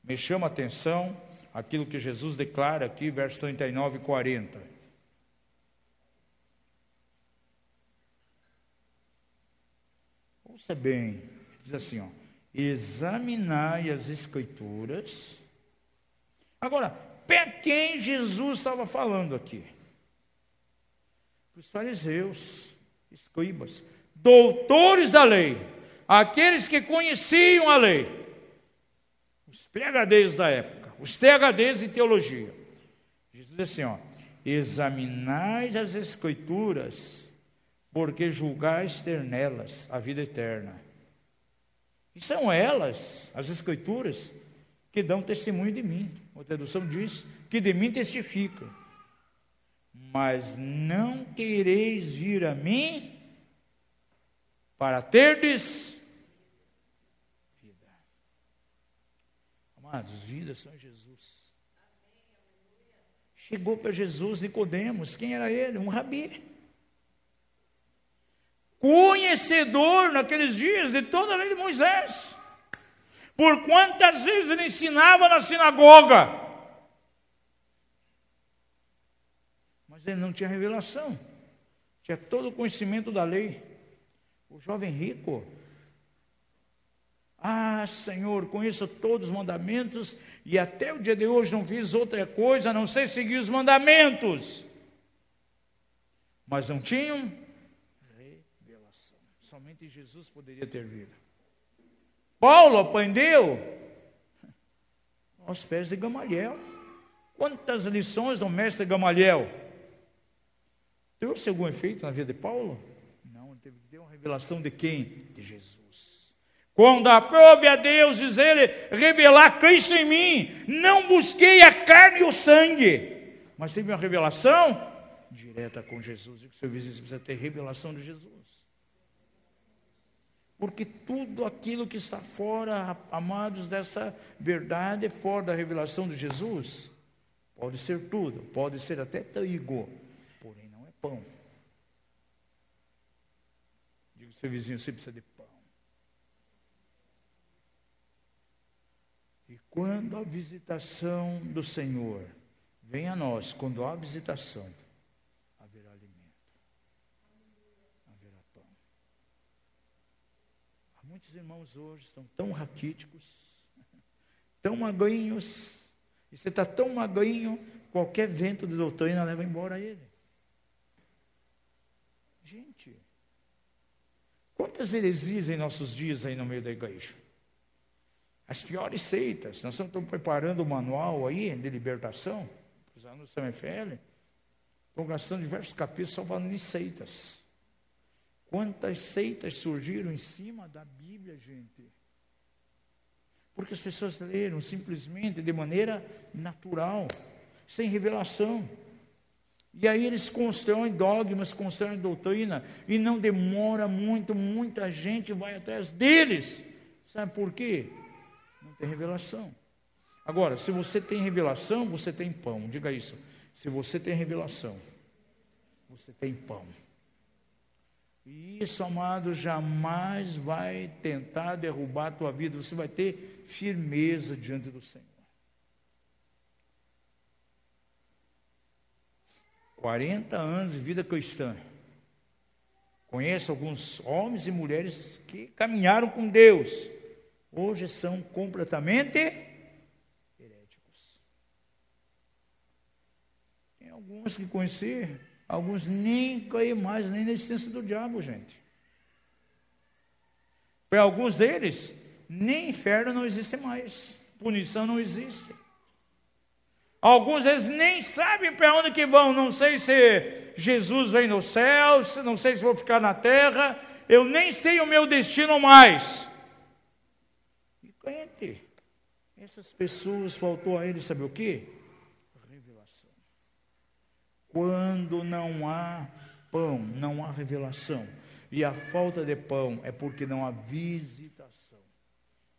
me chama a atenção aquilo que Jesus declara aqui, versos 39 e 40. Ouça bem, diz assim, ó, examinai as escrituras. Agora, para quem Jesus estava falando aqui? Para os fariseus, escribas, doutores da lei, aqueles que conheciam a lei, os PHDs da época, os THDs em teologia. Jesus diz assim: ó, examinais as escrituras, porque julgais ter nelas a vida eterna. E são elas, as escrituras, que dão testemunho de mim. A tradução diz que de mim testificam. Mas não quereis vir a mim para terdes vida. Amados, vida são Jesus. Chegou para Jesus Nicodemos, quem era ele? Um rabi. Conhecedor naqueles dias de toda a lei de Moisés. Por quantas vezes ele ensinava na sinagoga. Mas ele não tinha revelação. Tinha todo o conhecimento da lei. O jovem rico. Ah, Senhor, conheço todos os mandamentos e até o dia de hoje não fiz outra coisa a não ser seguir os mandamentos. Mas não tinham revelação. Somente Jesus poderia ter vindo. Paulo aprendeu aos pés de Gamaliel. Quantas lições do mestre Gamaliel? Trouxe algum efeito na vida de Paulo? Não, teve que ter uma revelação de quem? De Jesus. Quando aprove a Deus, diz ele, revelar Cristo em mim, não busquei a carne e o sangue, mas teve uma revelação direta com Jesus. Digo, seu vizinho, precisa ter revelação de Jesus. Porque tudo aquilo que está fora, amados, dessa verdade, fora da revelação de Jesus, pode ser tudo, pode ser até trigo, porém não é pão. Digo seu vizinho, você precisa de pão. E quando a visitação do Senhor vem a nós, quando há visitação, Muitos irmãos hoje estão tão raquíticos, tão magrinhos, e você está tão magrinho, qualquer vento de doutrina leva embora ele. Gente, quantas heresias em nossos dias aí no meio da igreja? As piores seitas, nós estamos preparando o um manual aí de libertação, os alunos do CMFL, estão gastando diversos capítulos falando de seitas. Quantas seitas surgiram em cima da Bíblia, gente? Porque as pessoas leram simplesmente de maneira natural, sem revelação. E aí eles constroem dogmas, constroem doutrina, e não demora muito, muita gente vai atrás deles. Sabe por quê? Não tem revelação. Agora, se você tem revelação, você tem pão. Diga isso. Se você tem revelação, você tem pão. E isso, amado, jamais vai tentar derrubar a tua vida. Você vai ter firmeza diante do Senhor. 40 anos de vida cristã. Conheço alguns homens e mulheres que caminharam com Deus. Hoje são completamente heréticos. Tem alguns que conheci Alguns nem caem mais nem na existência do diabo, gente. Para alguns deles, nem inferno não existe mais, punição não existe. Alguns eles nem sabem para onde que vão, não sei se Jesus vem no céu, não sei se vou ficar na terra, eu nem sei o meu destino mais. E crente, essas pessoas faltou a eles saber o quê? Quando não há pão, não há revelação. E a falta de pão é porque não há visitação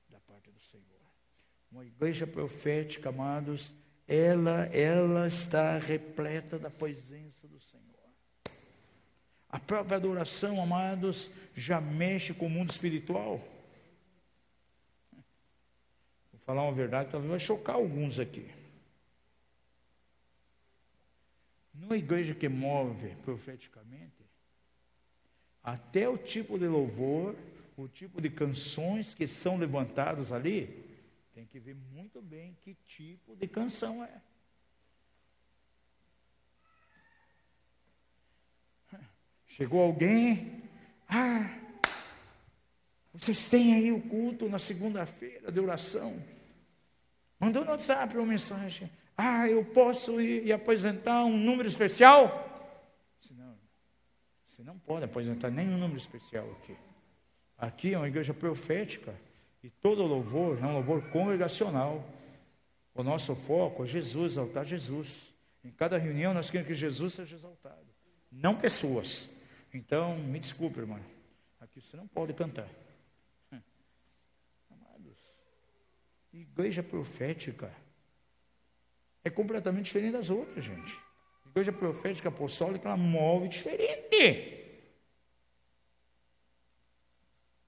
da parte do Senhor. Uma igreja profética, amados, ela, ela está repleta da presença do Senhor. A própria adoração, amados, já mexe com o mundo espiritual. Vou falar uma verdade, talvez vai chocar alguns aqui. Numa igreja que move profeticamente, até o tipo de louvor, o tipo de canções que são levantadas ali, tem que ver muito bem que tipo de canção é. Chegou alguém, ah, vocês têm aí o culto na segunda-feira de oração. Mandou no WhatsApp uma mensagem. Ah, eu posso ir e apresentar um número especial? Não, você não pode apresentar nenhum número especial aqui. Aqui é uma igreja profética e todo louvor é um louvor congregacional. O nosso foco é Jesus, exaltar Jesus. Em cada reunião nós queremos que Jesus seja exaltado, não pessoas. Então, me desculpe, irmão, aqui você não pode cantar. Amados, igreja profética é completamente diferente das outras, gente. Igreja profética apostólica, ela move diferente.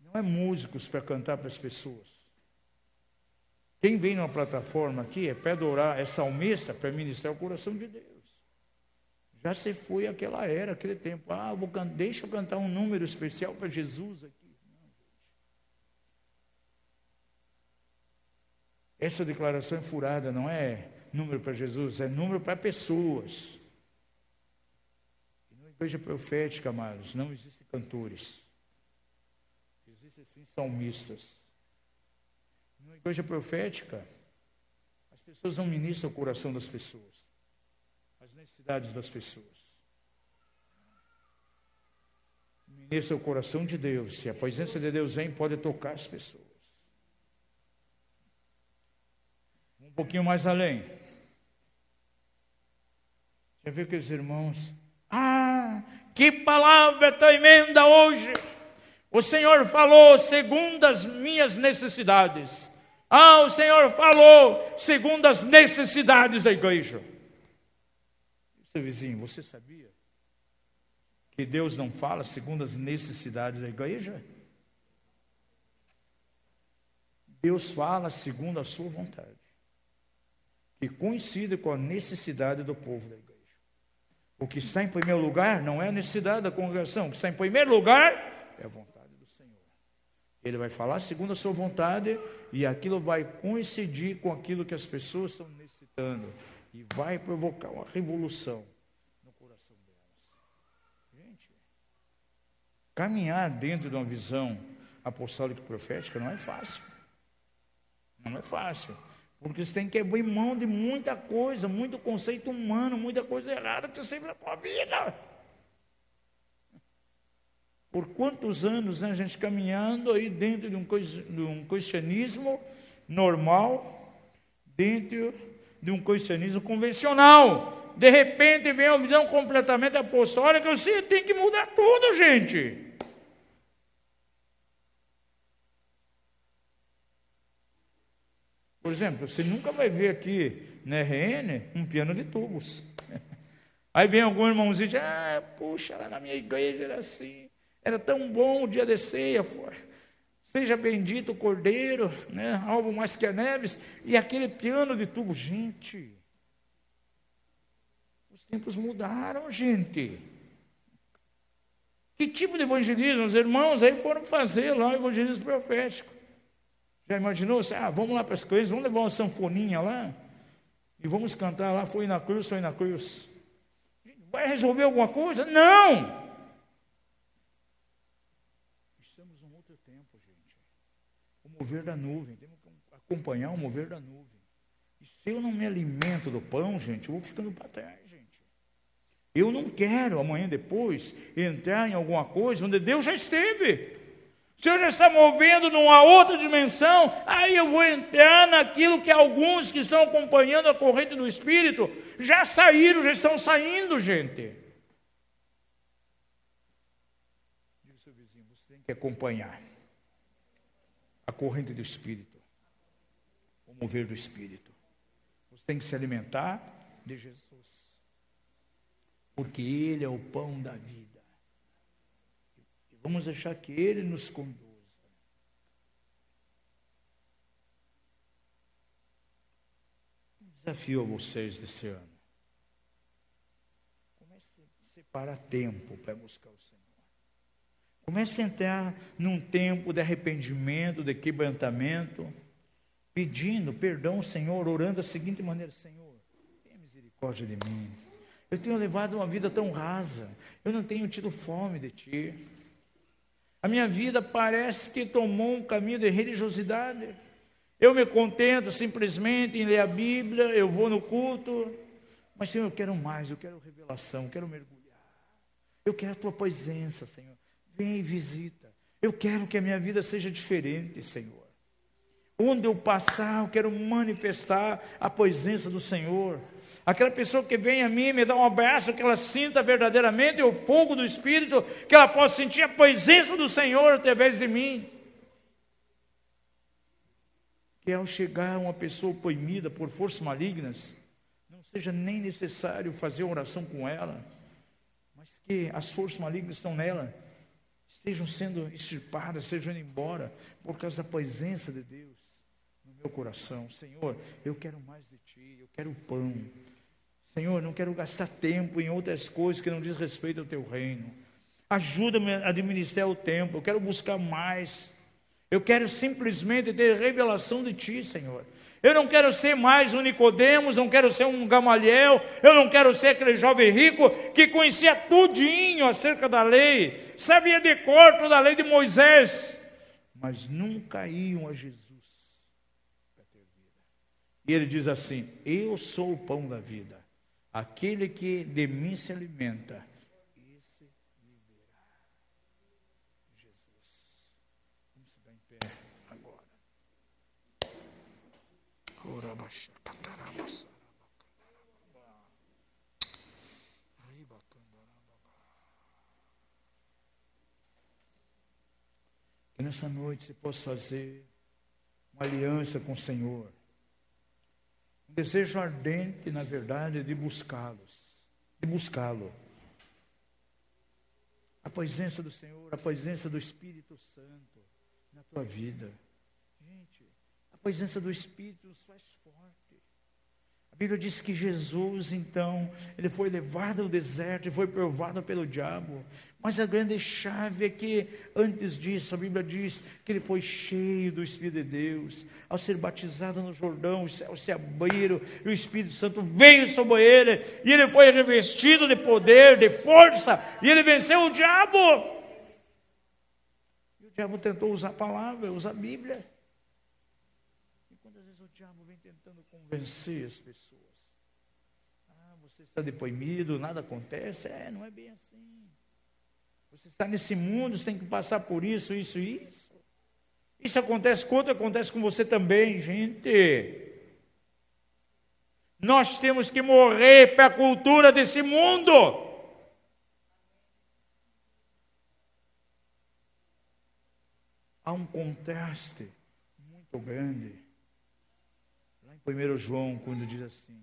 Não é músicos para cantar para as pessoas. Quem vem numa plataforma aqui é para adorar, é salmista para ministrar o coração de Deus. Já se foi aquela era, aquele tempo. Ah, vou, deixa eu cantar um número especial para Jesus aqui. Essa declaração é furada, não é número para Jesus, é número para pessoas. E na igreja profética, amados, não existem cantores. Existem sim salmistas. Na igreja profética, as pessoas não ministram o coração das pessoas, as necessidades das pessoas. Ministra o coração de Deus. Se a presença de Deus vem, pode tocar as pessoas. Um pouquinho mais além. Já viu aqueles irmãos? Ah, que palavra tremenda hoje! O Senhor falou segundo as minhas necessidades. Ah, o Senhor falou segundo as necessidades da igreja. Seu vizinho, você sabia que Deus não fala segundo as necessidades da igreja? Deus fala segundo a sua vontade, que coincide com a necessidade do povo da igreja. O que está em primeiro lugar não é a necessidade da congregação, o que está em primeiro lugar é a vontade do Senhor. Ele vai falar segundo a sua vontade e aquilo vai coincidir com aquilo que as pessoas estão necessitando e vai provocar uma revolução no coração delas. Gente, caminhar dentro de uma visão apostólica e profética não é fácil. Não é fácil. Porque você tem que abrir mão de muita coisa, muito conceito humano, muita coisa errada que você tem na sua vida. Por quantos anos né, a gente caminhando aí dentro de um, de um cristianismo normal, dentro de um cristianismo convencional. De repente vem uma visão completamente apostólica, você tem que mudar tudo, gente. Por exemplo, você nunca vai ver aqui na RN um piano de tubos. Aí vem algum irmãozinho e diz, ah, puxa, lá na minha igreja era assim. Era tão bom o dia de ceia. Seja bendito o Cordeiro, né? alvo mais que a neves. E aquele piano de tubo. Gente, os tempos mudaram, gente. Que tipo de evangelismo? Os irmãos aí foram fazer lá o evangelismo profético. Já imaginou? Ah, vamos lá para as coisas, vamos levar uma sanfoninha lá e vamos cantar lá, foi na cruz, foi na cruz. Vai resolver alguma coisa? Não! mover da nuvem, temos que acompanhar o mover da nuvem. E se eu não me alimento do pão, gente, eu vou ficando para trás, gente. Eu não quero amanhã depois entrar em alguma coisa onde Deus já esteve. Se eu já está movendo numa outra dimensão, aí eu vou entrar naquilo que alguns que estão acompanhando a corrente do Espírito já saíram, já estão saindo, gente. Diga seu vizinho, você tem que acompanhar a corrente do Espírito, o mover do Espírito. Você tem que se alimentar de Jesus, porque Ele é o pão da vida. Vamos deixar que Ele nos conduza. desafio a vocês desse ano. Comece a separar tempo para buscar o Senhor. Comece a entrar num tempo de arrependimento, de quebrantamento, pedindo perdão ao Senhor, orando da seguinte maneira: Senhor, tenha misericórdia de mim. Eu tenho levado uma vida tão rasa. Eu não tenho tido fome de ti. A minha vida parece que tomou um caminho de religiosidade. Eu me contento simplesmente em ler a Bíblia, eu vou no culto. Mas, Senhor, eu quero mais, eu quero revelação, eu quero mergulhar. Eu quero a tua presença, Senhor. Vem e visita. Eu quero que a minha vida seja diferente, Senhor. Onde eu passar, eu quero manifestar a presença do Senhor. Aquela pessoa que vem a mim, me dá um abraço, que ela sinta verdadeiramente o fogo do Espírito, que ela possa sentir a presença do Senhor através de mim. Que ao chegar uma pessoa oprimida por forças malignas, não seja nem necessário fazer oração com ela, mas que as forças malignas estão nela, estejam sendo extirpadas, sejam indo embora, por causa da presença de Deus meu coração. Senhor, eu quero mais de Ti, eu quero pão. Senhor, não quero gastar tempo em outras coisas que não diz respeito ao Teu reino. Ajuda-me a administrar o tempo, eu quero buscar mais. Eu quero simplesmente ter revelação de Ti, Senhor. Eu não quero ser mais um Nicodemos, não quero ser um Gamaliel, eu não quero ser aquele jovem rico que conhecia tudinho acerca da lei, sabia de cor toda a lei de Moisés, mas nunca iam a Jesus. E ele diz assim: Eu sou o pão da vida. Aquele que de mim se alimenta, esse viverá. Jesus. Vamos ficar em pé agora. Que nessa noite você possa fazer uma aliança com o Senhor desejo ardente, na verdade, de buscá-los, de buscá-lo. A presença do Senhor, a presença do Espírito Santo na tua vida. Gente, a presença do Espírito nos faz forte. Bíblia diz que Jesus, então, ele foi levado ao deserto e foi provado pelo diabo. Mas a grande chave é que, antes disso, a Bíblia diz que ele foi cheio do Espírito de Deus. Ao ser batizado no Jordão, os céus se abriram e o Espírito Santo veio sobre ele. E ele foi revestido de poder, de força, e ele venceu o diabo. E o diabo tentou usar a palavra, usar a Bíblia. E quantas vezes o diabo vem tentando convencer as pessoas? Você está deprimido, nada acontece. É, não é bem assim. Você está nesse mundo, você tem que passar por isso, isso isso. Isso acontece com acontece com você também, gente. Nós temos que morrer para a cultura desse mundo. Há um contraste muito grande. Lá em 1 João, quando diz assim: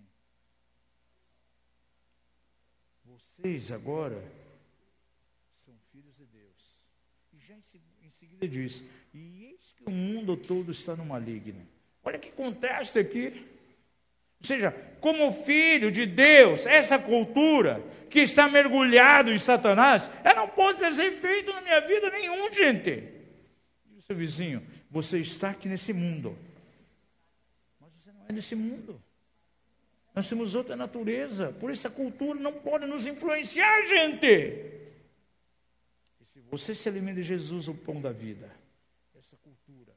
Vocês agora são filhos de Deus. E já em seguida diz: E eis que o mundo todo está no maligno. Olha que contraste aqui. Ou seja, como filho de Deus, essa cultura que está mergulhado em Satanás, ela não pode ter efeito na minha vida nenhum, gente. Diz o seu vizinho: Você está aqui nesse mundo, é desse mundo. Nós temos outra natureza, por isso a cultura não pode nos influenciar, gente. E se você se alimenta de Jesus, o pão da vida, essa cultura,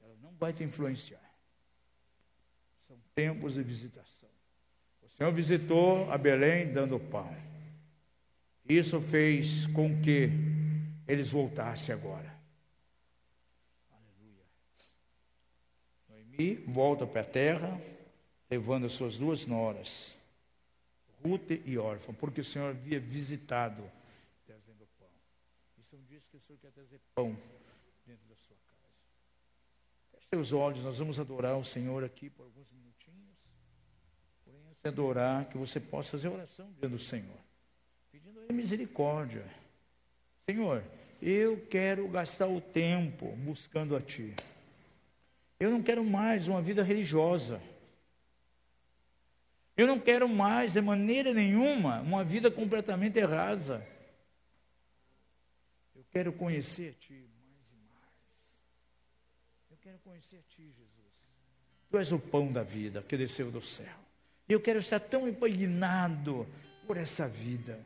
ela não vai te influenciar. São tempos de visitação. O Senhor visitou a Belém dando pão. Isso fez com que eles voltassem agora. Aleluia. Noemi volta para a terra levando as suas duas noras, Ruth e órfã, porque o Senhor havia visitado trazendo pão. E são dias que o Senhor quer trazer pão dentro da sua casa. Feche seus olhos, nós vamos adorar o Senhor aqui por alguns minutinhos. Porém, antes adorar, que você possa fazer oração diante do Senhor, pedindo a misericórdia. Senhor, eu quero gastar o tempo buscando a Ti. Eu não quero mais uma vida religiosa. Eu não quero mais, de maneira nenhuma, uma vida completamente rasa. Eu quero conhecer a Ti mais e mais. Eu quero conhecer a Ti, Jesus. Tu és o pão da vida que desceu do céu. Eu quero estar tão impregnado por essa vida.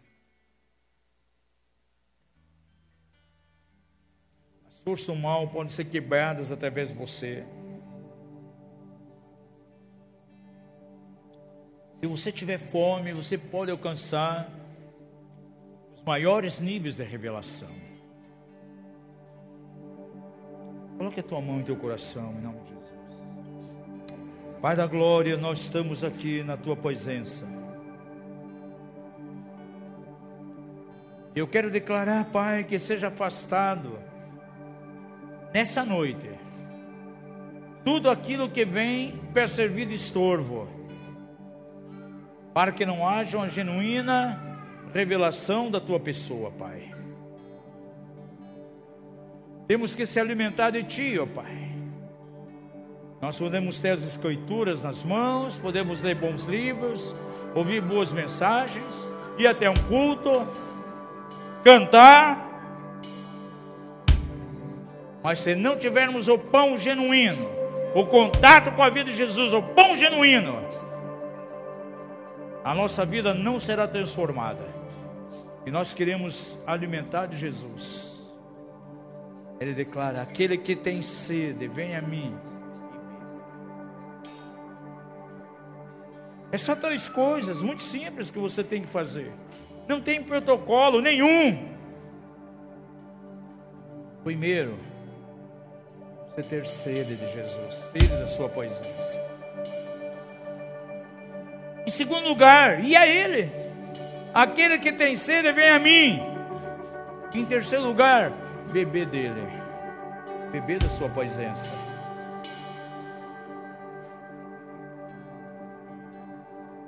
Forças do mal podem ser quebradas através de você. Se você tiver fome, você pode alcançar os maiores níveis de revelação. Coloque a tua mão em teu coração, em nome de Jesus. Pai da glória, nós estamos aqui na tua presença. Eu quero declarar, Pai, que seja afastado nessa noite tudo aquilo que vem para servir de estorvo, para que não haja uma genuína revelação da tua pessoa, Pai. Temos que se alimentar de Ti, ó Pai. Nós podemos ter as escrituras nas mãos, podemos ler bons livros, ouvir boas mensagens, ir até um culto, cantar. Mas se não tivermos o pão genuíno, o contato com a vida de Jesus, o pão genuíno, a nossa vida não será transformada. E nós queremos alimentar de Jesus. Ele declara: aquele que tem sede, vem a mim. É só três coisas muito simples que você tem que fazer. Não tem protocolo nenhum. Primeiro, você ter sede de Jesus, sede da sua presença. Em segundo lugar, e a Ele? Aquele que tem sede, vem a mim. Em terceiro lugar, beber dele, beber da sua presença.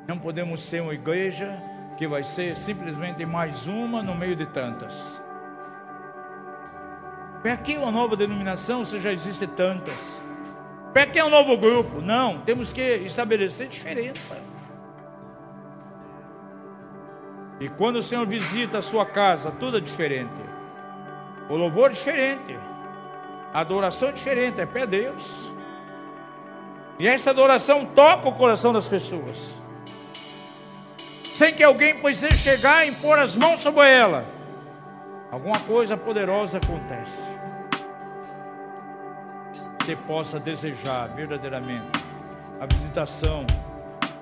Não podemos ser uma igreja que vai ser simplesmente mais uma no meio de tantas. Para que uma nova denominação se já existe tantas? Para que um novo grupo? Não, temos que estabelecer diferença. E quando o Senhor visita a sua casa, tudo é diferente. O louvor é diferente. A adoração é diferente, é para Deus. E essa adoração toca o coração das pessoas sem que alguém precise chegar e impor as mãos sobre ela, alguma coisa poderosa acontece. Você possa desejar verdadeiramente a visitação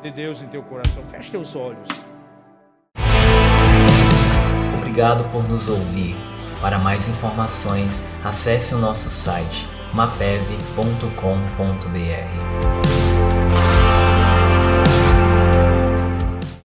de Deus em teu coração. Feche teus olhos. Obrigado por nos ouvir. Para mais informações, acesse o nosso site mapev.com.br.